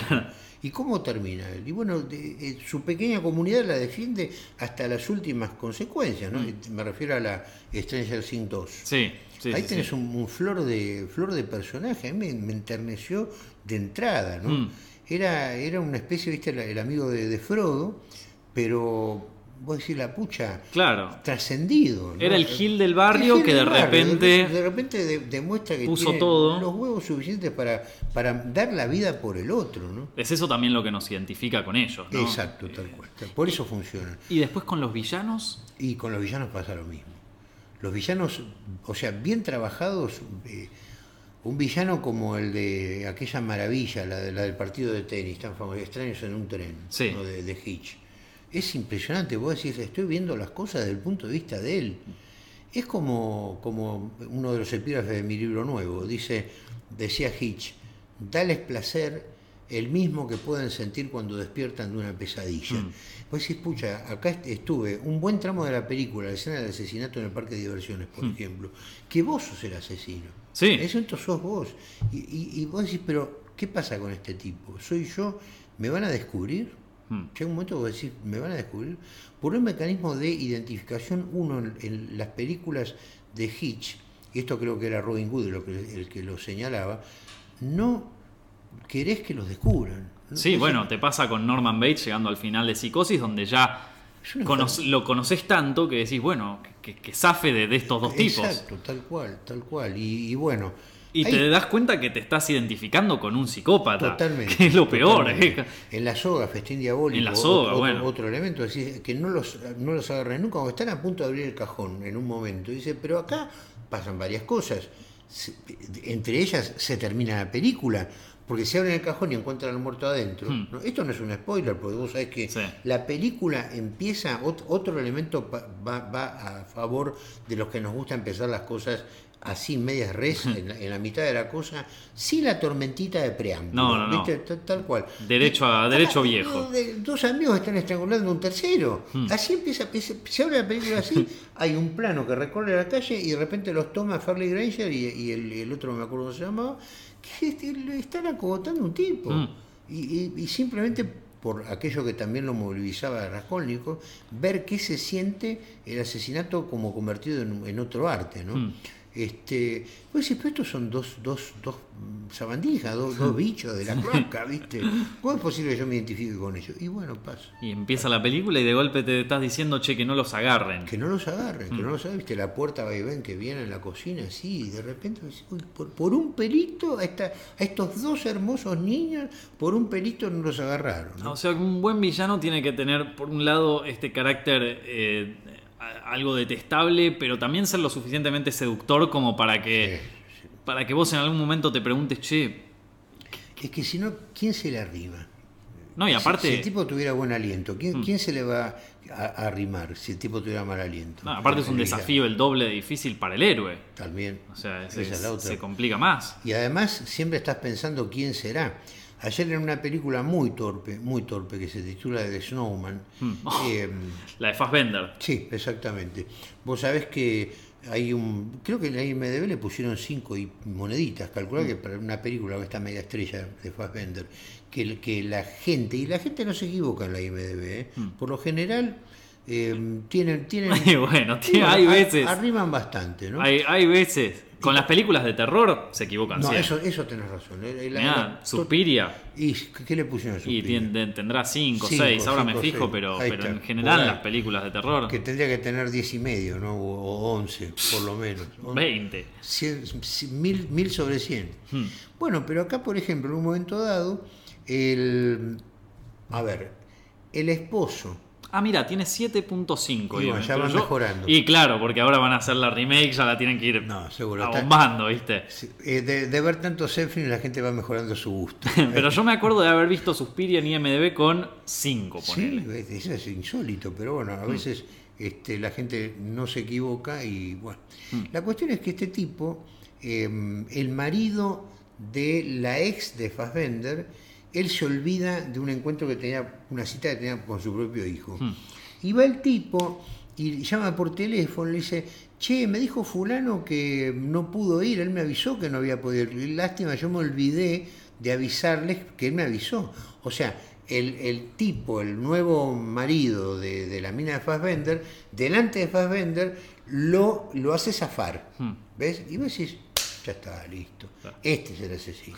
S2: ¿Y cómo termina él? Y bueno, de- eh, su pequeña comunidad la defiende hasta las últimas consecuencias, ¿no? Me refiero a la Stranger Things 2.
S1: Sí, sí.
S2: Ahí
S1: sí,
S2: tenés
S1: sí.
S2: un, un flor de flor de personaje, a mí me, me enterneció de entrada, ¿no?
S1: Mm.
S2: Era, era una especie, viste, el, el amigo de, de Frodo, pero vos decís la pucha,
S1: Claro.
S2: trascendido. ¿no?
S1: Era el Gil del barrio
S2: Gil
S1: que de
S2: barrio,
S1: repente
S2: de, de repente de- demuestra que
S1: puso
S2: tiene
S1: todo.
S2: los huevos suficientes para, para dar la vida por el otro, ¿no?
S1: Es eso también lo que nos identifica con ellos, ¿no?
S2: Exacto, tal cual. Por eso funcionan.
S1: Y después con los villanos,
S2: Y con los villanos pasa lo mismo. Los villanos, o sea, bien trabajados, eh, un villano como el de aquella maravilla, la, de- la del partido de tenis, tan famoso, extraños en un tren,
S1: Sí.
S2: ¿no? de, de Hitch. Es impresionante, vos decís, estoy viendo las cosas desde el punto de vista de él. Es como, como uno de los epígrafes de mi libro nuevo, dice, decía Hitch, dales placer el mismo que pueden sentir cuando despiertan de una pesadilla.
S1: Mm.
S2: Vos decís, pucha, acá est- estuve un buen tramo de la película, la escena del asesinato en el parque de diversiones, por ejemplo, que vos sos el asesino.
S1: Mm. Sí.
S2: Eso entonces sos vos. Y, y- y vos decís, pero ¿qué pasa con este tipo? ¿Soy yo? ¿Me van a descubrir?
S1: Mm.
S2: Llega un momento que vos decís, ¿me van a descubrir? Por un mecanismo de identificación, uno en, en las películas de Hitch, y esto creo que era Robin Hood el que lo señalaba, no querés que los descubran. ¿no?
S1: sí, bueno, te pasa con Norman Bates llegando al final de Psicosis, donde ya cono- lo conoces tanto que decís, bueno, que, que zafe de, de estos dos tipos.
S2: Exacto, tal cual, tal cual. Y, y bueno.
S1: Y te das cuenta que te estás identificando con un psicópata.
S2: Totalmente.
S1: Que es lo peor. ¿eh?
S2: En la soga, festín diabólico.
S1: En la soga,
S2: otro,
S1: bueno.
S2: Otro elemento, decir, que no los, no los agarren nunca, cuando están a punto de abrir el cajón en un momento. Dice, pero acá pasan varias cosas. Entre ellas se termina la película. Porque se abren el cajón y encuentran al muerto adentro.
S1: Hmm.
S2: ¿no? Esto no es un spoiler, porque vos sabés que
S1: Sí.
S2: la película empieza, ot- otro elemento va, va a favor de los que nos gusta empezar las cosas así, medias res, en la, en la mitad de la cosa, sin la tormentita de preámbulo.
S1: No, no.
S2: ¿viste? Ta- Tal cual.
S1: Derecho a- derecho
S2: Ah,
S1: viejo.
S2: de- Dos amigos están estrangulando un tercero.
S1: Hmm.
S2: Así empieza, se, se abre la película así, hay un plano que recorre la calle y de repente los toma Farley Granger y, y el, el otro no me acuerdo cómo se llamaba, que le están acogotando un tipo.
S1: Mm.
S2: Y, y- y simplemente por aquello que también lo movilizaba a Raskolnikov, ver qué se siente el asesinato como convertido en, en otro arte, ¿no?
S1: Mm.
S2: Este, pues pero estos son dos, dos, dos mm, sabandijas, dos, dos bichos de la cloaca, ¿viste? ¿Cómo es posible que yo me identifique con ellos? Y bueno, pasa.
S1: Y empieza la película y de golpe te estás diciendo, che, que no los agarren.
S2: Que no los agarren,
S1: Mm.
S2: que no los agarren, viste, la puerta va y ven que viene en la cocina así, y de repente, uy, por, por un pelito, a, esta- a estos dos hermosos niños, por un pelito no los agarraron. ¿no?
S1: O sea, un buen villano tiene que tener, por un lado, este carácter eh, algo detestable, pero también ser lo suficientemente seductor como para que,
S2: Sí,
S1: para que vos en algún momento te preguntes, che,
S2: Es que si no, ¿quién se le arrima?
S1: no, y aparte,
S2: Si, el tipo tuviera buen aliento, ¿quién,
S1: Mm.
S2: quién se le va a, a arrimar si el tipo tuviera mal aliento?
S1: no, aparte es un
S2: realidad,
S1: desafío el doble de difícil para el héroe.
S2: También.
S1: O sea,
S2: es la otra.
S1: se complica más.
S2: Y además siempre estás pensando quién será. Ayer en una película muy torpe, muy torpe, que se titula The Snowman.
S1: Mm.
S2: eh,
S1: La de Fassbender.
S2: sí, exactamente. Vos sabés que hay un. Creo que en la IMDB le pusieron cinco y moneditas. Calcular que para una película con esta media estrella de Fassbender, que, que la gente, y la gente no se equivoca en la IMDB, ¿eh?
S1: Mm.
S2: por lo general eh, tienen. tienen
S1: bueno, hay
S2: a-
S1: veces,
S2: Arriman bastante, ¿no?
S1: hay, hay veces. Con las películas de terror se equivocan
S2: no,
S1: siempre.
S2: eso, eso tenés razón. eh, la-
S1: Mirá,
S2: la-
S1: Suspiria.
S2: ¿Y qué le pusieron a
S1: Y
S2: Suspiria?
S1: tien- tendrá 5,
S2: Cinco,
S1: 6, ahora me
S2: cinco,
S1: fijo,
S2: seis.
S1: pero,
S2: Ahí
S1: pero
S2: está,
S1: en general
S2: ahí.
S1: las películas de terror,
S2: Que tendría que tener 10 y medio, ¿no? O, o 11, por lo menos.
S1: 20.
S2: Cien- cien- mil, mil sobre 100.
S1: Hmm.
S2: Bueno, pero acá, por ejemplo, en un momento dado, el. A ver, el esposo.
S1: Ah, mira, tiene 7.5.
S2: Y bueno, ya van mejorando.
S1: Y claro, porque ahora van a hacer la remake, ya la tienen que ir
S2: No, seguro.
S1: abombando, ¿viste?
S2: sí, eh, de, de ver tanto Zeppelin, la gente va mejorando su gusto.
S1: Pero yo me acuerdo de haber visto Suspiria en IMDB con 5,
S2: Sí,
S1: ponele.
S2: es- eso es insólito, pero bueno, a veces este, la gente no se equivoca y bueno. La cuestión es que este tipo, eh, el marido de la ex de Fassbender, él se olvida de un encuentro que tenía, una cita que tenía con su propio hijo.
S1: Hmm.
S2: Y va el tipo y llama por teléfono, le dice, che, me dijo fulano que no pudo ir, él me avisó que no había podido ir. Lástima, yo me olvidé de avisarles que él me avisó. O sea, el, el tipo, el nuevo marido de, de la mina de Fassbender, delante de Fassbender, lo, lo hace zafar.
S1: Hmm.
S2: ¿Ves? Y vos decís, ya está, listo. Este es el asesino.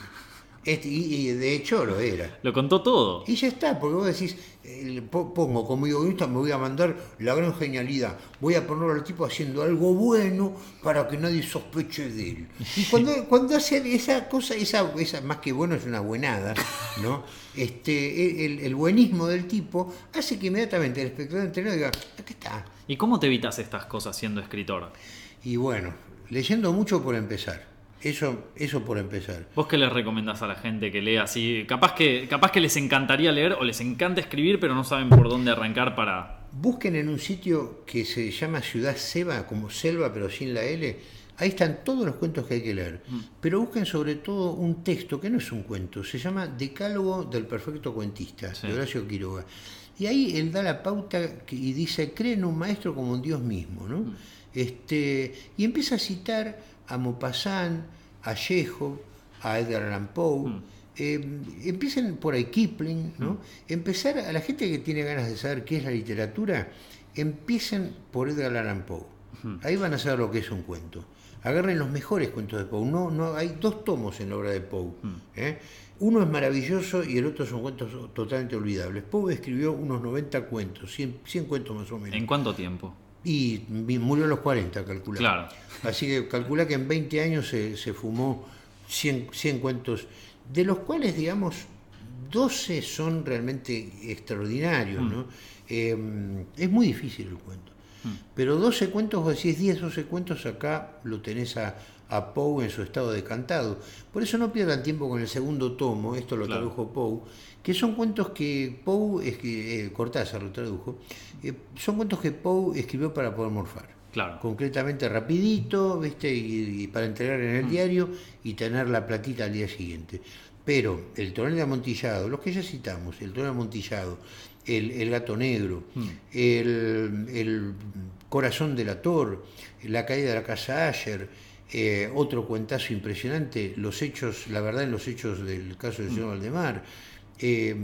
S2: Este, y, y de hecho lo era.
S1: Lo contó todo.
S2: Y ya está, porque vos decís, eh, po- pongo como guionista, me voy a mandar la gran genialidad. Voy a poner al tipo haciendo algo bueno para que nadie sospeche de él. Y cuando, cuando hace esa cosa, esa, esa más que bueno es una buenada, ¿no? Este, el, el buenismo del tipo hace que inmediatamente el espectador entero diga, acá está.
S1: ¿Y cómo te evitas estas cosas siendo escritor?
S2: Y bueno, leyendo mucho por empezar. Eso, eso por empezar.
S1: ¿Vos qué les recomendás a la gente que lea así? Capaz que, capaz que les encantaría leer o les encanta escribir, pero no saben por dónde arrancar para.
S2: Busquen en un sitio que se llama Ciudad Seba, como selva pero sin la L. Ahí están todos los cuentos que hay que leer. Pero busquen sobre todo un texto que no es un cuento, se llama Decálogo del Perfecto Cuentista,
S1: Sí.
S2: de Horacio Quiroga. Y ahí él da la pauta y dice, creen en un maestro como un Dios mismo. ¿no? Este, y empieza a citar a Maupassant, a Chekhov, a Edgar Allan Poe.
S1: Mm.
S2: Eh, empiecen por ahí Kipling, ¿no? Empezar a la gente que tiene ganas de saber qué es la literatura, empiecen por Edgar Allan Poe. Ahí van a saber lo que es un cuento. Agarren los mejores cuentos de Poe. No, no, hay dos tomos en la obra de Poe. ¿eh? Uno es maravilloso y el otro son cuentos totalmente olvidables. Poe escribió unos 90 cuentos, 100, 100 cuentos más o menos.
S1: ¿En cuánto tiempo?
S2: Y murió a los 40, calcula.
S1: Claro.
S2: Así que calcula que en 20 años se, se fumó 100, 100 cuentos, de los cuales, digamos, 12 son realmente extraordinarios. ¿no? Eh, es muy difícil el cuento. Pero 12 cuentos, vos decís 10, 12 cuentos, acá lo tenés a, a Poe en su estado decantado. Por eso no pierdan tiempo con el segundo tomo, esto lo
S1: Claro.
S2: tradujo Poe, que son cuentos que Poe, es que, eh, Cortázar lo tradujo, eh, son cuentos que Poe escribió para poder morfar
S1: Claro.
S2: concretamente rapidito, ¿viste? Y, y para entregar en el diario y tener la platita al día siguiente. Pero el tonel de amontillado, los que ya citamos, el tonel de amontillado, el, el gato negro, el, el corazón del ator, la caída de la casa Asher, eh, otro cuentazo impresionante, los hechos, la verdad en los hechos del caso del señor Valdemar, eh,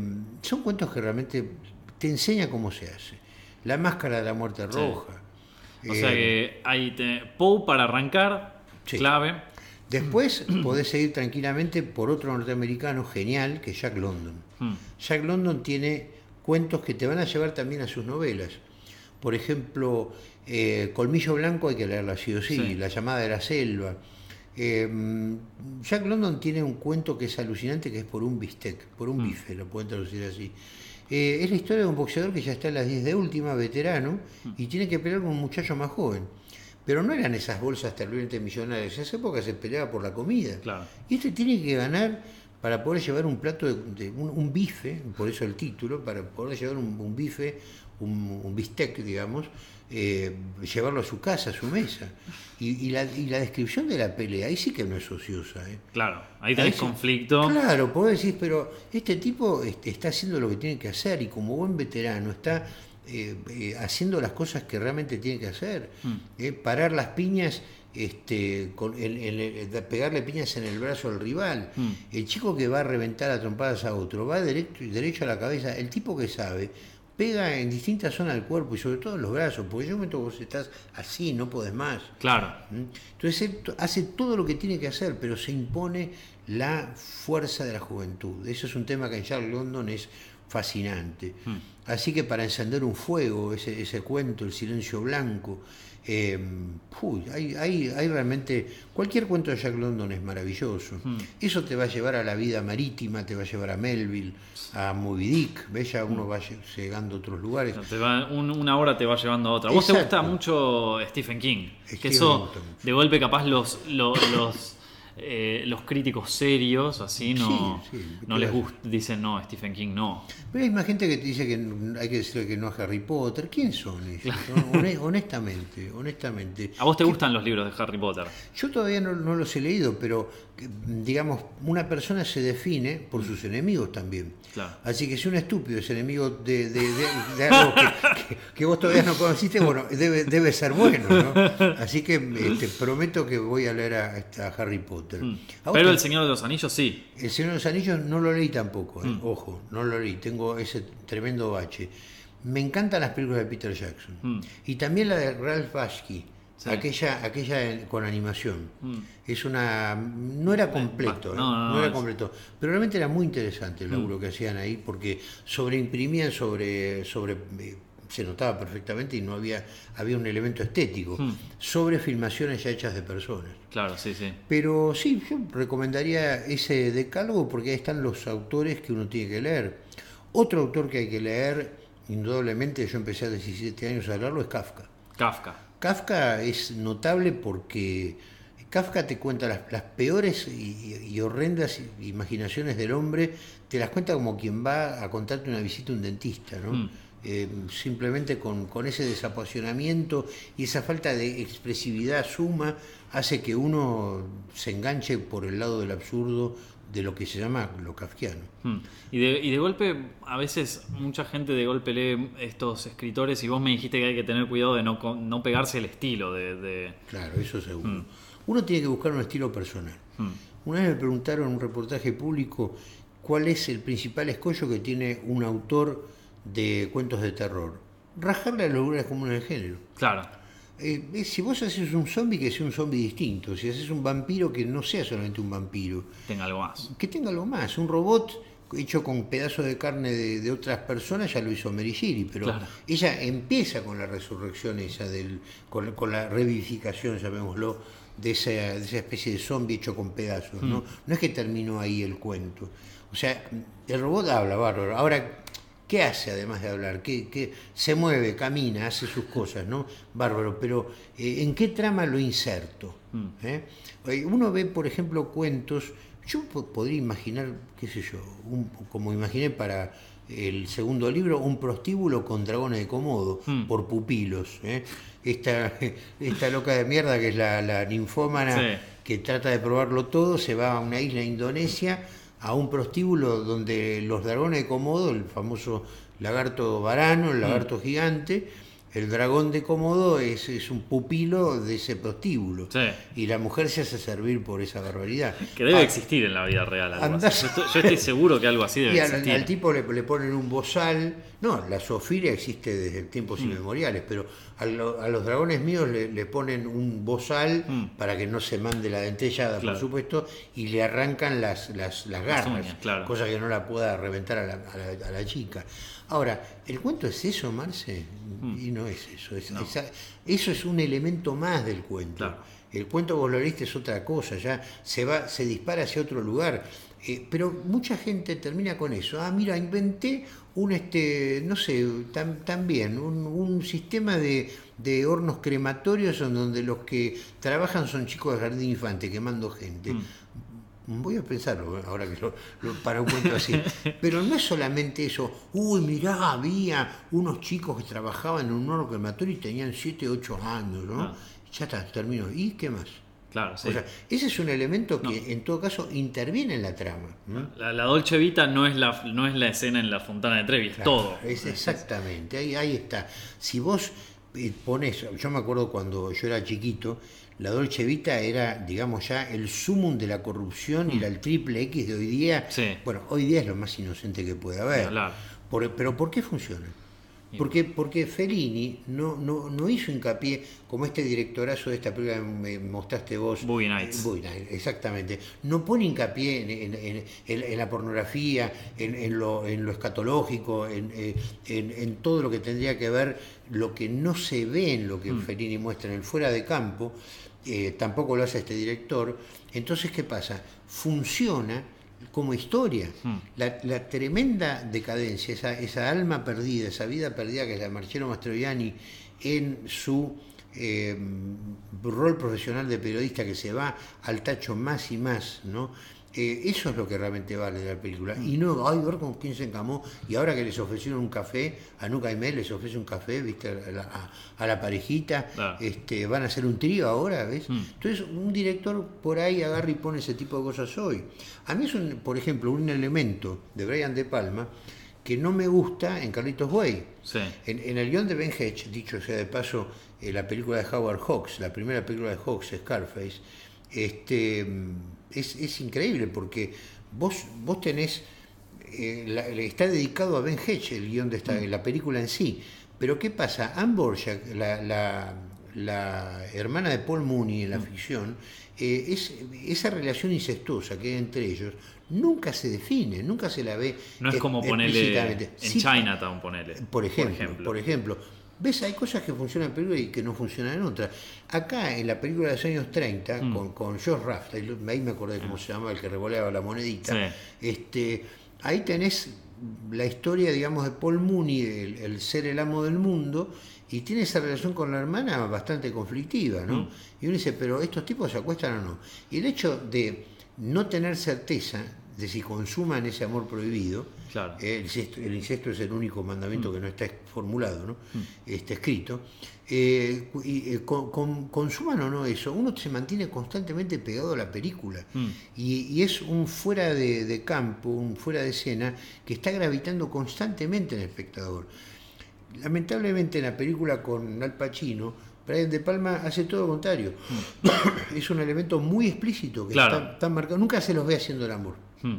S2: son cuentos que realmente te enseña cómo se hace. La máscara de la muerte roja.
S1: O sea que ahí te... Poe para arrancar,
S2: Sí.
S1: clave.
S2: Después podés seguir tranquilamente por otro norteamericano genial que es Jack London.
S1: Hmm.
S2: Jack London tiene cuentos que te van a llevar también a sus novelas. Por ejemplo, eh, Colmillo Blanco hay que leerla sí o sí,
S1: Sí.
S2: La llamada de la selva. Eh, Jack London tiene un cuento que es alucinante que es por un bistec, por un bife, lo pueden traducir así. Eh, es la historia de un boxeador que ya está en las 10 de última, veterano, y tiene que pelear con un muchacho más joven. Pero no eran esas bolsas terriblemente millonarias, en esa época se peleaba por la comida.
S1: Claro.
S2: Y este tiene que ganar para poder llevar un plato de, de- un, un bife, por eso el título, para poder llevar un, un bife, un, un bistec, digamos, eh, llevarlo a su casa, a su mesa. Y, y la, y la descripción de la pelea, ahí sí que no es ociosa. ¿eh?
S1: Claro. Ahí tenés
S2: Ahí sí.
S1: conflicto.
S2: Claro, podés decir, pero este tipo este, está haciendo lo que tiene que hacer y como buen veterano está eh, eh, haciendo las cosas que realmente tiene que hacer. Eh, parar las piñas, este, con el- el- el- pegarle piñas en el brazo al rival.
S1: Mm.
S2: El chico que va a reventar a trompadas a otro, va derecho, derecho a la cabeza. El tipo que sabe, pega en distintas zonas del cuerpo y sobre todo en los brazos, porque yo momento vos estás así, no podés más.
S1: Claro.
S2: ¿Mm? Entonces él hace todo lo que tiene que hacer, pero se impone la fuerza de la juventud. Eso es un tema que en Charles London es fascinante. Así que para encender un fuego, ese, ese cuento, el silencio blanco, eh, uy, hay, hay- hay realmente, cualquier cuento de Jack London es maravilloso. Eso te va a llevar a la vida marítima, te va a llevar a Melville, a Moby Dick, ¿ves? ya uno va lle- llegando a otros lugares.
S1: Te va- un- una hora te va llevando a otra. ¿Vos te
S2: Exacto.
S1: gusta mucho Stephen King?
S2: Stephen
S1: que eso, de golpe, capaz los, lo- los, eh, los críticos serios, así, no,
S2: Sí, sí,
S1: no les gusta. Dicen, no, Stephen King no.
S2: Pero hay más gente que te dice que hay que decirle que no a Harry Potter. ¿Quién son ellos? Hone- honestamente, honestamente.
S1: ¿A vos te gustan los libros de Harry Potter?
S2: Yo todavía no, no los he leído, pero digamos, una persona se define por sus enemigos también.
S1: Claro.
S2: Así que si un estúpido es enemigo de, de- de- de algo que, que- que vos todavía no conociste, bueno, debe, debe ser bueno, ¿no? Así que este, prometo que voy a leer a, a Harry Potter. Potter.
S1: Mm.
S2: ¿A vos
S1: Pero El Señor de los Anillos sí.
S2: El Señor de los Anillos no lo leí tampoco, eh,
S1: Mm.
S2: ojo, no lo leí, tengo ese tremendo bache. Me encantan las películas de Peter Jackson.
S1: Mm.
S2: Y también la de Ralph
S1: Sí.
S2: aquella, aquella con animación. Es una. No era completo,
S1: no,
S2: ¿eh?
S1: no, no,
S2: era completo. Pero realmente era muy interesante el laburo que hacían ahí, porque sobreimprimían sobre. sobre eh, se notaba perfectamente y no había, había un elemento estético,
S1: Mm.
S2: sobre filmaciones ya hechas de personas.
S1: Claro, sí, sí.
S2: Pero sí, yo recomendaría ese decálogo porque ahí están los autores que uno tiene que leer. Otro autor que hay que leer, indudablemente, yo empecé a 17 años a leerlo, es Kafka.
S1: Kafka.
S2: Kafka es notable porque Kafka te cuenta las, las peores y, y horrendas imaginaciones del hombre, te las cuenta como quien va a contarte una visita a un dentista, ¿no?
S1: Mm.
S2: Eh, simplemente con, con ese desapasionamiento y esa falta de expresividad suma hace que uno se enganche por el lado del absurdo de lo que se llama lo kafkiano.
S1: Mm. Y de, y de golpe, a veces mucha gente de golpe lee estos escritores y vos me dijiste que hay que tener cuidado de no, no pegarse el estilo de... de-
S2: Claro, eso seguro.
S1: Mm.
S2: Uno tiene que buscar un estilo personal.
S1: Mm.
S2: Una vez me preguntaron en un reportaje público cuál es el principal escollo que tiene un autor de cuentos de terror. Rajarle a los lugares comunes del género.
S1: Claro.
S2: Eh, si vos haces un zombie, que sea un zombie distinto. Si haces un vampiro, que no sea solamente un vampiro.
S1: Tenga algo más.
S2: Que tenga algo más. Un robot hecho con pedazos de carne de, de otras personas ya lo hizo Mary Shelley, pero
S1: Claro.
S2: ella empieza con la resurrección esa del, con, con la revivificación, llamémoslo, de esa, de esa especie de zombie hecho con pedazos, ¿no? No es que terminó ahí el cuento. O sea, el robot habla, bárbaro. Ahora, ¿qué hace además de hablar? ¿Qué, qué- se mueve, camina, hace sus cosas, ¿no? Bárbaro, pero eh, ¿en qué trama lo inserto?
S1: Mm.
S2: ¿Eh? Uno ve, por ejemplo, cuentos, yo po- podría imaginar, qué sé yo, un- como imaginé para el segundo libro, un prostíbulo con dragones de Komodo,
S1: Mm.
S2: por pupilos. ¿eh? Esta, esta loca de mierda que es la, la ninfómana
S1: Sí.
S2: que trata de probarlo todo, se va a una isla indonesia, a un prostíbulo donde los dragones de Komodo, el famoso lagarto varano, el lagarto gigante, el dragón de Komodo es, es un pupilo de ese prostíbulo.
S1: Sí.
S2: Y la mujer se hace servir por esa barbaridad.
S1: Que debe
S2: Ah,
S1: existir en la vida real algo
S2: Andás-
S1: así. Yo estoy, yo estoy seguro que algo así debe
S2: y al,
S1: existir.
S2: al tipo le, le ponen un bozal. No, la zoofilia existe desde tiempos
S1: Mm.
S2: inmemoriales, pero a, lo- a los dragones míos le, le ponen un bozal
S1: Mm.
S2: para que no se mande la dentellada,
S1: Claro.
S2: por supuesto, y le arrancan las, las, las garras,
S1: uñas, claro.
S2: cosa que no la pueda reventar a la, a la- a la chica. Ahora, ¿el cuento es eso, Marce? Y no es eso. es-
S1: Mm. No.
S2: esa- eso es un elemento más del cuento.
S1: Claro.
S2: El cuento vos lo leíste es otra cosa, ya se va, se dispara hacia otro lugar. Eh, pero mucha gente termina con eso. Ah, mira, inventé un este, no sé, tam- también, un, un sistema de, de hornos crematorios en donde los que trabajan son chicos de jardín infante quemando gente.
S1: Mm.
S2: Voy a pensarlo ¿eh? ahora que lo, lo- para un cuento así. Pero no es solamente eso. Uy, mirá, había unos chicos que trabajaban en un horno crematorio y tenían 7, 8 años, ¿no?
S1: Ah.
S2: Ya está, terminó. ¿Y qué más?
S1: Claro, sí.
S2: O sea, ese es un elemento que en todo caso interviene en la trama.
S1: la, la Dolce Vita no es la, no es la escena en la Fontana de Trevi, es
S2: Claro,
S1: todo.
S2: es exactamente, ahí, ahí está. Si vos eh, pones, yo me acuerdo cuando yo era chiquito, la Dolce Vita era, digamos ya, el sumum de la corrupción y era el triple X de hoy día.
S1: Mm. Sí.
S2: Bueno, hoy día es lo más inocente que puede haber. Por- pero ¿por qué funciona? Porque, porque Fellini no, no, no hizo hincapié, como este directorazo de esta película que me mostraste vos.
S1: Boogie Nights.
S2: Boogie Nights, exactamente. No pone hincapié en, en- en- la pornografía, en, en lo, en lo escatológico, en, eh, en- en todo lo que tendría que ver, lo que no se ve en lo que
S1: Mm.
S2: Fellini muestra en el fuera de campo, eh, tampoco lo hace este director. Entonces, ¿qué pasa? Funciona como historia.
S1: Mm.
S2: La, la tremenda decadencia, esa, esa alma perdida, esa vida perdida que es la de Marcello Mastroianni en su eh, rol profesional de periodista que se va al tacho más y más, ¿no? Eh, eso es lo que realmente vale de la película. Y no, ay, ver con quién se encamó. Y ahora que les ofrecieron un café, a Nuca y Mel les ofrece un café, ¿viste? A la, a- a la parejita, este, van a hacer un trío ahora, ¿ves?
S1: Mm.
S2: Entonces, un director por ahí agarra y pone ese tipo de cosas hoy. A mí es, un, por ejemplo, un elemento de Brian De Palma que no me gusta en Carlitos Way.
S1: Sí.
S2: En, en el guion de Ben Hedge, dicho sea de paso, eh, la película de Howard Hawks, la primera película de Hawks, Scarface, este, es, es increíble porque vos, vos tenés, eh, la- está dedicado a Ben Hedge, el guion de esta, la película en sí. Pero ¿qué pasa? Anne Borjak, la, la- la hermana de Paul Mooney en la ficción, eh, es, esa relación incestuosa que hay entre ellos nunca se define, nunca se la ve
S1: No es como ponerle en
S2: Sí,
S1: Chinatown, ponele.
S2: por ejemplo, por ejemplo, ves, hay cosas que funcionan en películas y que no funcionan en otras. Acá, en la película de los años 30,
S1: Mm.
S2: con, con George Raft, ahí, me acordé cómo se llama, el que revoleaba la monedita, este, ahí tenés la historia, digamos, de Paul Mooney, el, el ser el amo del mundo, y tiene esa relación con la hermana bastante conflictiva, ¿no?
S1: Mm.
S2: Y uno dice, pero estos tipos se acuestan o no. Y el hecho de no tener certeza de si consuman ese amor prohibido,
S1: Claro.
S2: eh, el, incesto, el incesto es el único mandamiento que no está formulado, ¿no? está escrito. Eh, y, eh, con- con- consuman o no eso, uno se mantiene constantemente pegado a la película.
S1: Mm.
S2: Y, y es un fuera de, de campo, un fuera de escena que está gravitando constantemente en el espectador. Lamentablemente en la película con Al Pacino, Brian De Palma hace todo lo contrario. es un elemento muy explícito que
S1: Mm. Claro.
S2: está, está marcado. Nunca se los ve haciendo el amor.
S1: Hmm.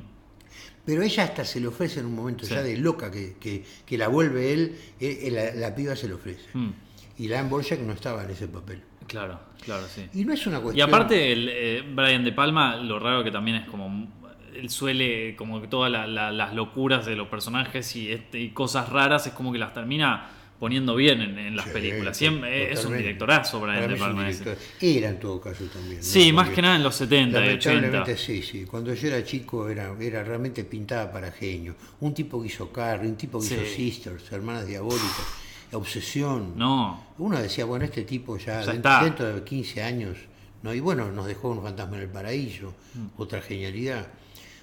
S2: Pero ella hasta se le ofrece en un momento
S1: Sí.
S2: ya de loca que, que- que la vuelve él, eh, eh, la, la piba se le ofrece.
S1: Hmm.
S2: Y la Borjak no estaba en ese papel.
S1: Claro, claro, sí.
S2: Y no es una
S1: Y
S2: cuestión...
S1: aparte, el, eh, Brian De Palma, lo raro que también es como. Él suele, como que todas la- la- las locuras de los personajes y, este, y cosas raras, es como que las termina poniendo bien en, en las
S2: Sí,
S1: películas. Siempre, es un directorazo, Brian De Palma.
S2: director. Era en todo caso también. ¿no?
S1: Sí, más
S2: Porque
S1: que nada en los 70 y 80.
S2: Lamentablemente sí, sí. Cuando yo era chico era, era realmente pintada para genio. Un tipo que hizo Carrie, un tipo que
S1: Sí.
S2: hizo Sisters, Hermanas Diabólicas, Obsesión.
S1: No,
S2: Uno decía, bueno, este tipo ya,
S1: Ya
S2: dentro, de 15 años, ¿no? y bueno, nos dejó un fantasma en el paraíso,
S1: Mm.
S2: otra genialidad.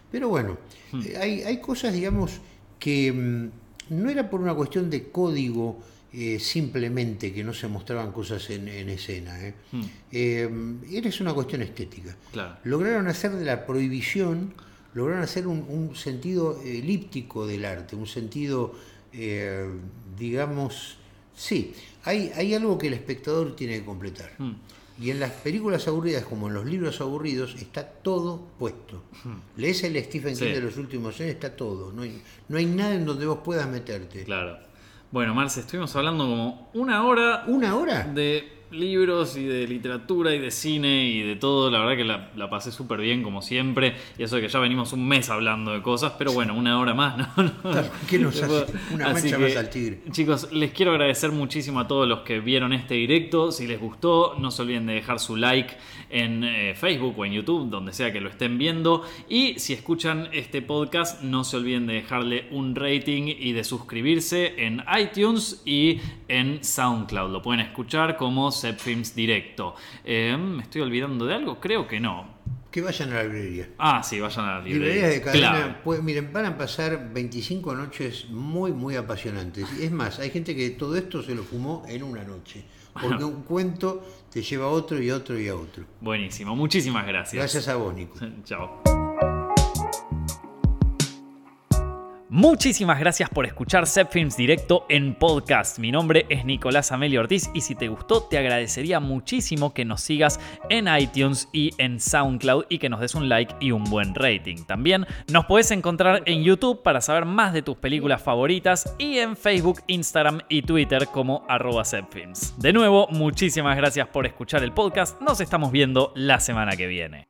S2: Pero bueno, eh, hay, hay cosas, digamos, que mm, no era por una cuestión de código eh, simplemente que no se mostraban cosas en, en escena. ¿eh?
S1: Mm.
S2: Eh, era una cuestión estética.
S1: claro.
S2: Lograron hacer de la prohibición, lograron hacer un, un sentido elíptico del arte, un sentido, eh, digamos, sí, hay, hay algo que el espectador tiene que completar.
S1: Hmm.
S2: Y en las películas aburridas, como en los libros aburridos, está todo puesto. Lees el Stephen King
S1: Hmm. Sí.
S2: de los últimos años, está todo. No hay, no hay nada en donde vos puedas meterte.
S1: Claro. Bueno, Marce, estuvimos hablando como una hora
S2: ¿Una hora?
S1: de libros y de literatura y de cine y de todo. La verdad que la, la pasé súper bien, como siempre. Y eso de que ya venimos un mes hablando de cosas, pero bueno, una hora más, ¿no? No.
S2: ¿Qué nos hace? Una
S1: Así
S2: mancha
S1: que,
S2: más al tigre.
S1: Chicos, les quiero agradecer muchísimo a todos los que vieron este directo. Si les gustó, no se olviden de dejar su like en eh, Facebook o en YouTube, donde sea que lo estén viendo. Y si escuchan este podcast, no se olviden de dejarle un rating y de suscribirse en iTunes y en SoundCloud. Lo pueden escuchar como Films Directo. Eh, ¿Me estoy olvidando de algo? Creo que no.
S2: Que vayan a la librería.
S1: Ah, sí, vayan a la librería.
S2: Librerías de cadena,
S1: Clave.
S2: pues, miren, van a pasar 25 noches muy, muy apasionantes. Es más, hay gente que todo esto se lo fumó en una noche. Porque un cuento te lleva a otro y a otro y a otro.
S1: Buenísimo, muchísimas gracias.
S2: Gracias a vos, Nico.
S1: Chao. Muchísimas gracias por escuchar Films Directo en podcast. Mi nombre es Nicolás Amelio Ortiz y si te gustó te agradecería muchísimo que nos sigas en iTunes y en SoundCloud y que nos des un like y un buen rating. También nos puedes encontrar en YouTube para saber más de tus películas favoritas y en Facebook, Instagram y Twitter como arroba. De nuevo, muchísimas gracias por escuchar el podcast. Nos estamos viendo la semana que viene.